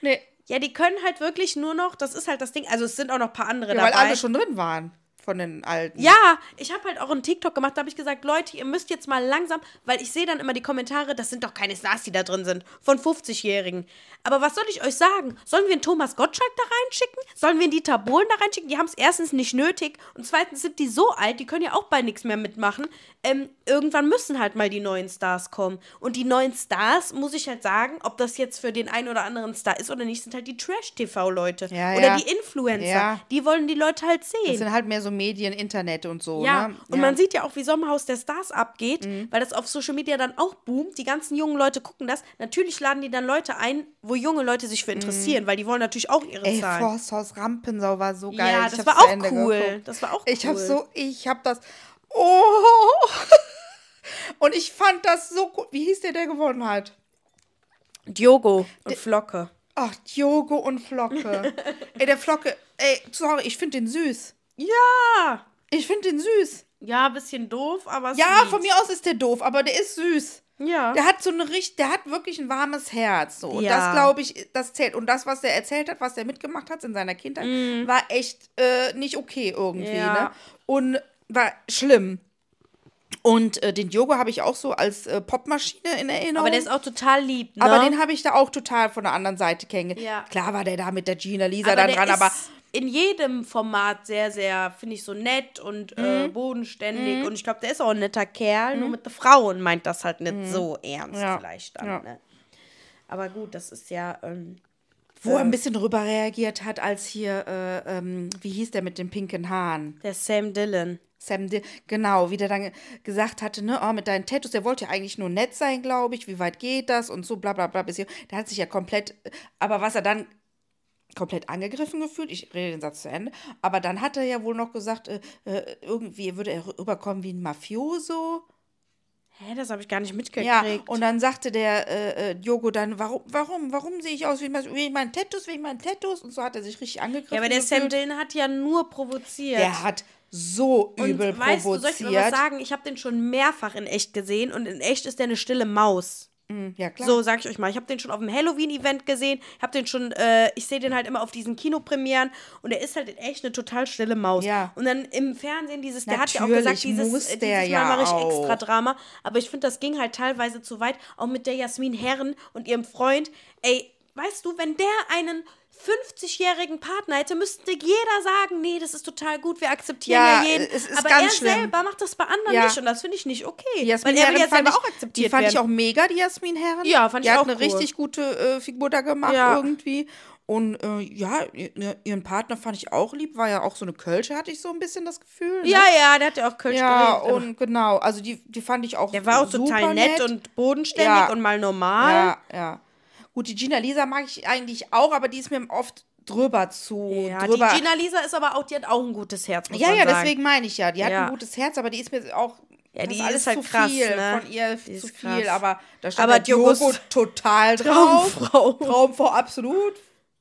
Nee. Ja, die können halt wirklich nur noch, das ist halt das Ding, also es sind auch noch ein paar andere Ja, weil dabei. alle schon drin waren. Von den alten. Ja, ich habe halt auch einen TikTok gemacht, da habe ich gesagt, Leute, ihr müsst jetzt mal langsam, weil ich sehe dann immer die Kommentare, das sind doch keine Stars, die da drin sind, von 50-Jährigen. Aber was soll ich euch sagen? Sollen wir einen Thomas Gottschalk da reinschicken? Sollen wir einen Dieter Bohlen da reinschicken? Die haben es erstens nicht nötig und zweitens sind die so alt, die können ja auch bald nichts mehr mitmachen. Ähm, irgendwann müssen halt mal die neuen Stars kommen. Und die neuen Stars, muss ich halt sagen, ob das jetzt für den einen oder anderen Star ist oder nicht, sind halt die Trash-TV-Leute. Ja, oder ja. die Influencer. Ja. Die wollen die Leute halt sehen. Das sind halt mehr so Medien, Internet und so. Ja, ne? und man sieht ja auch, wie Sommerhaus der Stars abgeht, Mhm. weil das auf Social Media dann auch boomt. Die ganzen jungen Leute gucken das. Natürlich laden die dann Leute ein, wo junge Leute sich für interessieren, weil die wollen natürlich auch ihre Mhm. Ey, Zahlen. Forsthaus Rampensau war so geil. ja, Ich das war auch cool. geguckt. Das war auch Ich cool. hab so, ich hab das. Oh! Und ich fand das so gut. Wie hieß der, der gewonnen hat? Diogo und Flocke. Ach, Diogo und Flocke. ey, der Flocke, ey, sorry, ich finde den süß. Ja! Ich finde den süß. Ja, bisschen doof, aber Ja, sweet. von mir aus ist der doof, aber der ist süß. Ja. Der hat so eine richtig, der hat wirklich ein warmes Herz. So. Und Ja. das, glaube ich, das zählt. Und das, was der erzählt hat, was der mitgemacht hat in seiner Kindheit, war echt äh, nicht okay irgendwie. Ja. Ne? Und war schlimm. Und äh, den Diogo habe ich auch so als äh, Popmaschine in Erinnerung. aber der ist auch total lieb, ne? Aber den habe ich da auch total von der anderen Seite kennengelernt. Ja. Klar war der da mit der Gina Lisa aber da dran, aber in jedem Format sehr, sehr, finde ich, so nett und äh, Mhm. bodenständig. Und ich glaube, der ist auch ein netter Kerl. Nur mit den Frauen meint das halt nicht so ernst Mhm. Ja. vielleicht dann. Ja. Ne? Aber gut, das ist ja. Ähm, wo er ein bisschen drüber reagiert hat, als hier, äh, ähm, wie hieß der mit den pinken Haaren? der Sam Dillon. Sam Dill, genau, wie der dann ge- gesagt hatte, ne, oh, mit deinen Tattoos, der wollte ja eigentlich nur nett sein, glaube ich, wie weit geht das und so, bla bla bla. Bis hier. Der hat sich ja komplett, aber was er dann komplett angegriffen gefühlt, ich rede den Satz zu Ende, aber dann hat er ja wohl noch gesagt, äh, äh, irgendwie würde er rüberkommen wie ein Mafioso. Hä, das habe ich gar nicht mitgekriegt. Ja, und dann sagte der äh, äh, Diogo dann, warum, warum, warum sehe ich aus wie, mein- meinen Tattoos, wegen meinen Tattoos? Und so hat er sich richtig angegriffen ja, aber der Sam gefühlt. Dillon hat ja nur provoziert. Der hat so und übel weißt du, soll ich dir was provoziert. sagen? Ich habe den schon mehrfach in echt gesehen und in echt ist der eine stille Maus. Ja, klar. So, sag ich euch mal. Ich habe den schon auf dem Halloween-Event gesehen. Ich habe den schon, äh, ich sehe den halt immer auf diesen Kinopremieren und er ist halt in echt eine total stille Maus. Ja. Und dann im Fernsehen dieses, der hat ja auch Natürlich gesagt, dieses, muss äh, der dieses ja Mal mache ich auch. extra Drama. Aber ich finde, das ging halt teilweise zu weit. Auch mit der Jasmin Herren und ihrem Freund. Ey, weißt du, wenn der einen 50-jährigen Partner hätte, müsste jeder sagen, nee, das ist total gut, wir akzeptieren ja, Ja, jeden. Aber ganz er schlimm. selber macht das bei anderen Ja. nicht und das finde ich nicht okay. Die Jasmin weil er ja fand selber ich, auch akzeptiert Die fand werden. ich auch mega, die Jasmin Herren. Ja, fand die ich hat auch eine cool. richtig gute äh, Figur da gemacht Ja. irgendwie. Und äh, ja, ihr- ihren Partner fand ich auch lieb. War ja auch so eine Kölsche, hatte ich so ein bisschen das Gefühl. Ne? Ja, ja, der hat ja auch Kölsch Ja, geredet. und genau. Also die, die fand ich auch Der war auch total super nett, und bodenständig und mal normal. Ja, ja. Gut, die Gina Lisa mag ich eigentlich auch, aber die ist mir oft drüber zu. Ja, drüber. die Gina Lisa ist aber auch, die hat auch ein gutes Herz, muss ja, man ja, sagen. deswegen meine ich ja. Die hat Ja. ein gutes Herz, aber die ist mir auch. Ja, die alles ist halt zu krass, viel ne? von ihr Die zu viel, aber da stand Aber Diogo Diogos total drauf. Traumfrau. Traumfrau, absolut.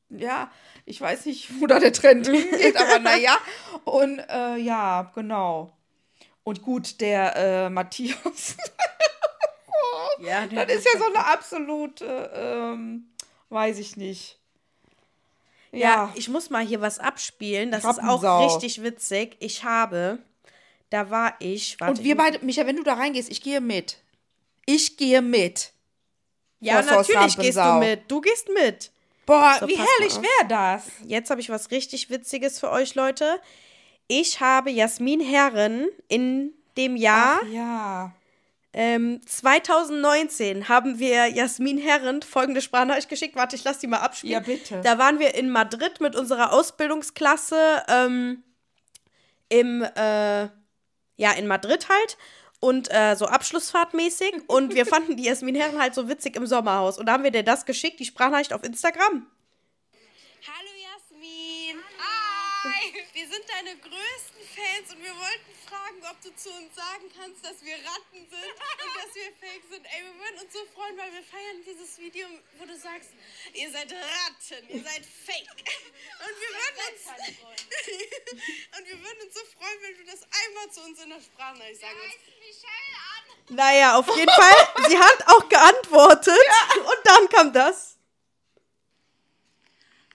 Ja, Ich weiß nicht, wo da der Trend hingeht, aber naja. Und äh, ja, genau. Und gut, der äh, Matthias. Ja, das ist ja so eine absolute, ähm, weiß ich nicht. Ja, ich muss mal hier was abspielen. Das ist auch richtig witzig. Ich habe, da war ich. Warte, Und wir beide, Micha, wenn du da reingehst, ich gehe mit. Ich gehe mit. Ja, Forsthaus natürlich gehst du mit. Du gehst mit. Boah, So, wie herrlich wäre das? Jetzt habe ich was richtig Witziges für euch, Leute. Ich habe Jasmin Herren in dem Jahr Ja. Ähm, 2019 haben wir Jasmin Herren folgende Sprachnachricht geschickt. Warte, ich lasse die mal abspielen. Ja, bitte. Da waren wir in Madrid mit unserer Ausbildungsklasse ähm, im, äh, ja, in Madrid halt. Und äh, so abschlussfahrtmäßig. Und wir fanden die Jasmin Herren halt so witzig im Sommerhaus. Und da haben wir dir das geschickt, die Sprachnachricht auf Instagram. Hallo. Wir sind deine größten Fans und wir wollten fragen, ob du zu uns sagen kannst, dass wir Ratten sind und dass wir fake sind. Ey, wir würden uns so freuen, weil wir feiern dieses Video, wo du sagst, ihr seid Ratten, ihr seid fake. Und wir würden uns und wir würden uns so freuen, wenn du das einmal zu uns in der Sprachnachricht sagen würdest. Naja, auf jeden Fall. Sie hat auch geantwortet. Und dann kam das.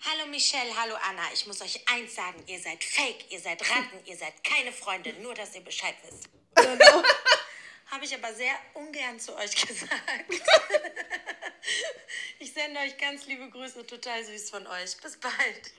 Hallo Michelle, hallo Anna. Ich muss euch eins sagen, ihr seid fake, ihr seid Ratten, ihr seid keine Freunde, nur dass ihr Bescheid wisst. Habe ich aber sehr ungern zu euch gesagt. ich sende euch ganz liebe Grüße, total süß von euch. Bis bald.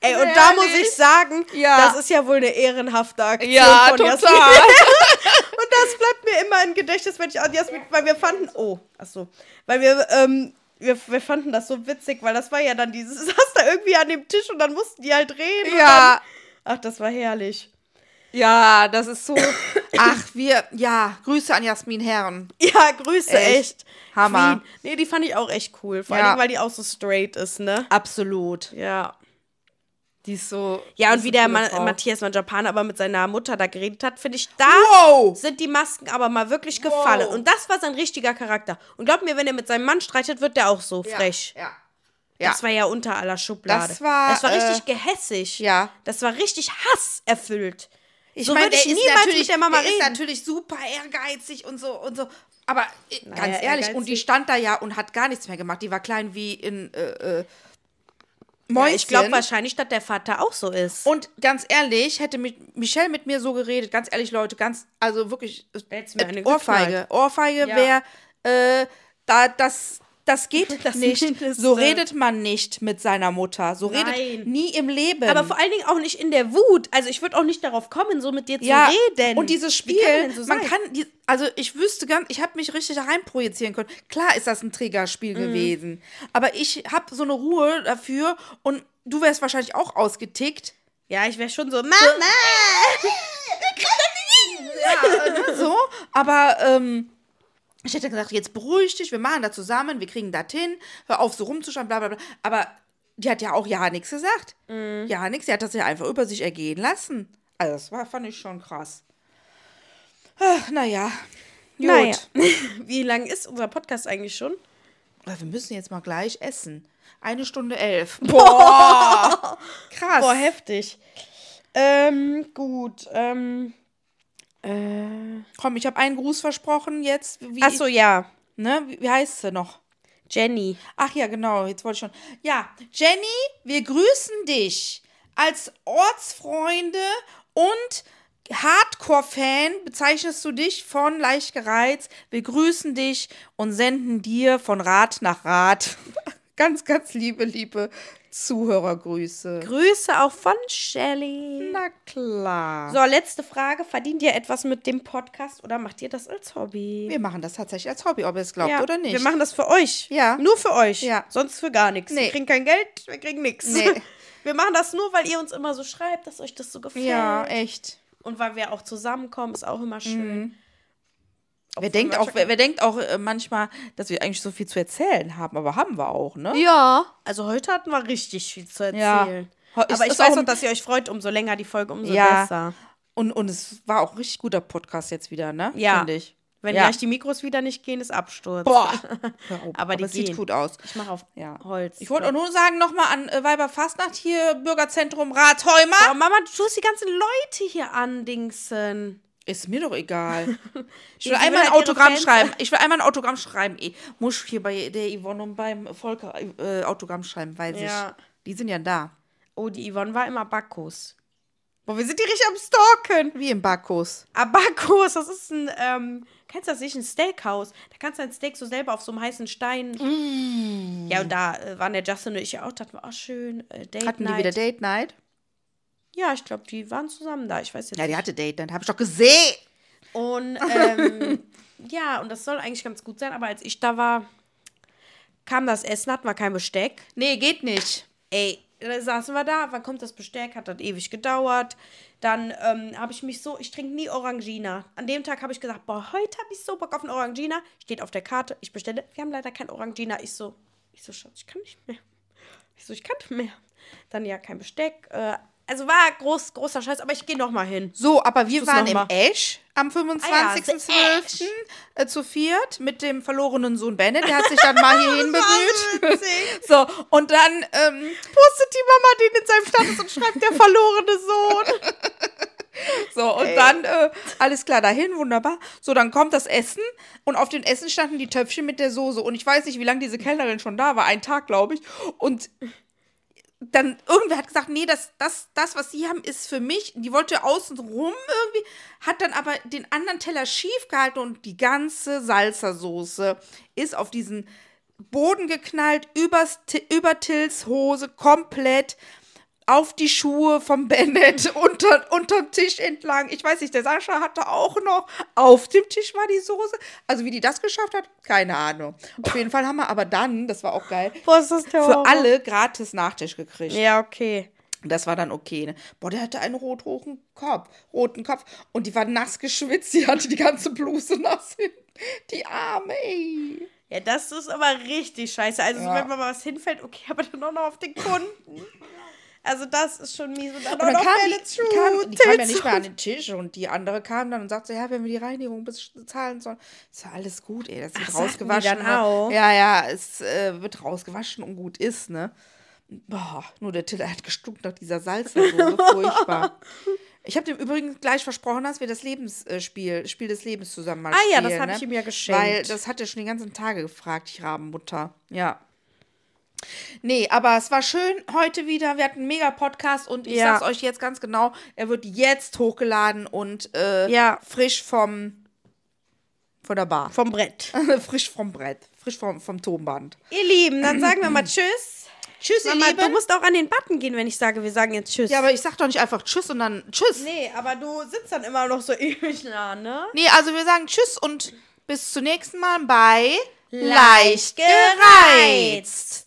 Ey, und da muss ich sagen, Ja. das ist ja wohl eine ehrenhafte Aktion Ja, von total. Jasmin. und das bleibt mir immer im Gedächtnis, wenn ich an Jasmin, weil wir fanden, oh, ach so, weil wir, ähm, wir, wir fanden das so witzig, weil das war ja dann dieses, saß da irgendwie an dem Tisch und dann mussten die halt reden. Ja. Dann, ach, das war herrlich. Ja, das ist so. Ach, wir, ja, Grüße an Jasmin Herren. Ja, Grüße, Echt. echt. Hammer. Queen. Nee, die fand ich auch echt cool. Vor Ja. allem, weil die auch so straight ist, ne? Absolut. Ja. Die ist so. Ja, und wie der Ma Frau. Matthias von Japan aber mit seiner Mutter da geredet hat, finde ich, da Wow! sind die Masken aber mal wirklich gefallen. Und das war sein richtiger Charakter. Und glaub mir, wenn er mit seinem Mann streitet, wird der auch so frech. Ja. Ja. Das war ja unter aller Schublade. Das war, das war richtig äh, gehässig. ja. Das war richtig hasserfüllt. Ich so meine, würde ich der ist niemals natürlich, mit der Mama der ist natürlich super ehrgeizig und so und so. Aber äh, Naja, ganz ehrlich, und die ehrgeizig. stand da ja und hat gar nichts mehr gemacht. Die war klein wie in äh, äh, Ja, Mäuschen. ich glaube wahrscheinlich, dass der Vater auch so ist. Und ganz ehrlich, hätte mit Michelle mit mir so geredet, ganz ehrlich, Leute, ganz, also wirklich, äh, eine Ohrfeige. geknallt. Ohrfeige Ja. wäre, äh, da, das, das geht Das nicht. So redet man nicht mit seiner Mutter. So Nein. redet nie im Leben. aber vor allen Dingen auch nicht in der Wut. Also ich würde auch nicht darauf kommen, so mit dir ja, zu reden. Und dieses Spiel, kann so man kann, die, also ich wüsste ganz, ich habe mich richtig da rein projizieren können. Klar ist das ein Triggerspiel Mhm. gewesen, aber ich habe so eine Ruhe dafür und du wärst wahrscheinlich auch ausgetickt. Ja, ich wäre schon so, Mama! Ja, ne, so, aber ähm, ich hätte gesagt, jetzt beruhig dich, wir machen das zusammen, wir kriegen das hin, hör auf so rumzuschauen, bla bla bla. Aber die hat ja auch ja nichts gesagt. Mhm. Ja nichts, sie hat das ja einfach über sich ergehen lassen. Also das war, fand ich schon krass. Ach, naja. Gut. Naja. Wie lang ist unser Podcast eigentlich schon? Aber Wir müssen jetzt mal gleich essen. Eine Stunde elf. Boah! Krass. Boah, heftig. Ähm, gut. Ähm, äh, Komm, ich habe einen Gruß versprochen jetzt. Wie, achso, ja. Ne? Wie, wie heißt sie noch? Jenny. Ach ja, genau, jetzt wollte ich schon. Ja, Jenny, wir grüßen dich als Ortsfreunde und Hardcore-Fan bezeichnest du dich von leicht gereizt. Wir grüßen dich und senden dir von Rat nach Rat ganz, ganz liebe, liebe Zuhörergrüße. Grüße auch von Shelly. Na klar. So, letzte Frage. Verdient ihr etwas mit dem Podcast oder macht ihr das als Hobby? Wir machen das tatsächlich als Hobby, ob ihr es glaubt Ja, oder nicht. Wir machen das für euch. Ja. Nur für euch. Ja. Sonst für gar nichts. Nee. Wir kriegen kein Geld, wir kriegen nichts. Nee. Wir machen das nur, weil ihr uns immer so schreibt, dass euch das so gefällt. ja, echt. Und weil wir auch zusammenkommen, ist auch immer schön. Wer denkt, auch, wer, wer denkt auch äh, manchmal, dass wir eigentlich so viel zu erzählen haben, aber haben wir auch, ne? Ja. Also heute hatten wir richtig viel zu Ja. erzählen. Ist- Aber ich weiß auch ein- dass ihr euch freut, umso länger die Folge, umso Ja. besser. Und, und es war auch ein richtig guter Podcast jetzt wieder, ne? Ja. Finde ich. Wenn Ja. gleich die Mikros wieder nicht gehen, ist Absturz. Boah. Auf, aber die es sieht gut aus. Ich mache auf Ja. Holz. Ich wollte auch nur sagen, nochmal an äh, Weiberfastnacht hier, Bürgerzentrum Rathheimer. Oh, Mama, du tust die ganzen Leute hier andingsen. Ist mir doch egal. Ich will einmal ein Autogramm schreiben. Ich will einmal ein Autogramm schreiben. Ich muss hier bei der Yvonne und beim Volker äh, Autogramm schreiben, weil Ja. ich, die sind ja da. Oh, die Yvonne war immer Bacchus. Boah, wir sind die richtig am Stalken. Wie im Bacchus. Abacus, das ist ein, ähm, kennst du das nicht, ein Steakhouse. Da kannst du ein Steak so selber auf so einem heißen Stein. Mm. Ja, und da äh, waren der Justin und ich ja auch, dachten wir, oh schön, äh, Date Hatten Night. die wieder Date Night? Ja, ich glaube, die waren zusammen da, ich weiß jetzt Ja, die nicht. hatte Date Night, habe ich doch gesehen. Und, ähm, ja, und das soll eigentlich ganz gut sein, aber als ich da war, kam das Essen, hatten wir kein Besteck. Nee, geht nicht. Ey, da saßen wir da, wann kommt das Besteck? Hat dann ewig gedauert. Dann ähm, habe ich mich so, ich trinke nie Orangina. An dem Tag habe ich gesagt, boah, heute habe ich so Bock auf ein Orangina. Steht auf der Karte, ich bestelle. Wir haben leider kein Orangina. Ich so, ich so, Schatz, ich kann nicht mehr. Ich so, ich kann nicht mehr. Dann ja, kein Besteck. Äh, also war groß, großer Scheiß, aber ich gehe noch mal hin. So, aber wir Tu's waren im. Esch am Ah ja, 25.12. äh, zu viert mit dem verlorenen Sohn Bennett. Der hat sich dann mal hierhin bemüht. So, und dann ähm, Postet die Mama den in seinem Status und schreibt der verlorene Sohn. So, und dann, äh, alles klar, dahin, wunderbar. So, dann kommt das Essen und auf den Essen standen die Töpfchen mit der Soße. Und ich weiß nicht, wie lange diese Kellnerin schon da war, ein Tag, glaube ich. Und dann irgendwer hat gesagt, nee, das, das, das, was sie haben, ist für mich. Die wollte außen rum irgendwie, hat dann aber den anderen Teller schief gehalten und die ganze Salsa-Soße ist auf diesen Boden geknallt, übers, über Tills Hose, komplett auf die Schuhe vom Bennett, unter, unterm Tisch entlang. Ich weiß nicht, der Sascha hatte auch noch, auf dem Tisch war die Soße. Also wie die das geschafft hat, keine Ahnung. Auf jeden Fall haben wir aber dann, das war auch geil, Boah, für alle gratis Nachtisch gekriegt. Ja, okay. Das war dann okay. Ne? Boah, der hatte einen rot-roten Kopf, roten Kopf. Und die war nass geschwitzt. Die hatte die ganze Bluse nass. Die Arme, ey. Ja, das ist aber richtig scheiße. Also, so, Ja. wenn man mal was hinfällt, okay, aber dann auch noch auf den Kunden. Also, das ist schon mies. Und dann, Und dann kam die, kam, die kam ja nicht mehr an den Tisch und die andere kam dann und sagte, ja, wenn wir die Reinigung bezahlen sollen, ist ja alles gut, ey, das wird Ach, rausgewaschen. ne? Ja, ja, es äh, wird rausgewaschen und gut ist, ne? Boah, nur der Tiller hat gestunken nach dieser Salzsoße, furchtbar. Ich habe dem übrigens gleich versprochen, dass wir das Lebensspiel, Spiel des Lebens zusammen mal Ah ja, spielen. das hab ne? ich ihm ja geschenkt. Weil das hat er schon die ganzen Tage gefragt, die Rabenmutter. Ja. Nee, aber es war schön heute wieder. Wir hatten einen mega Podcast und ich Ja. sag's euch jetzt ganz genau, er wird jetzt hochgeladen und äh, Ja. frisch vom von der Bar. Vom Brett. frisch vom Brett. Frisch vom, vom Tonband. Ihr Lieben, dann sagen wir mal Tschüss. Tschüss, ihr Mama, Lieben. du musst auch an den Button gehen, wenn ich sage, wir sagen jetzt Tschüss. Ja, aber ich sag doch nicht einfach Tschüss und dann Tschüss. Nee, aber du sitzt dann immer noch so ewig nah, ne? Nee, also wir sagen Tschüss und bis zum nächsten Mal bei Leicht gereizt.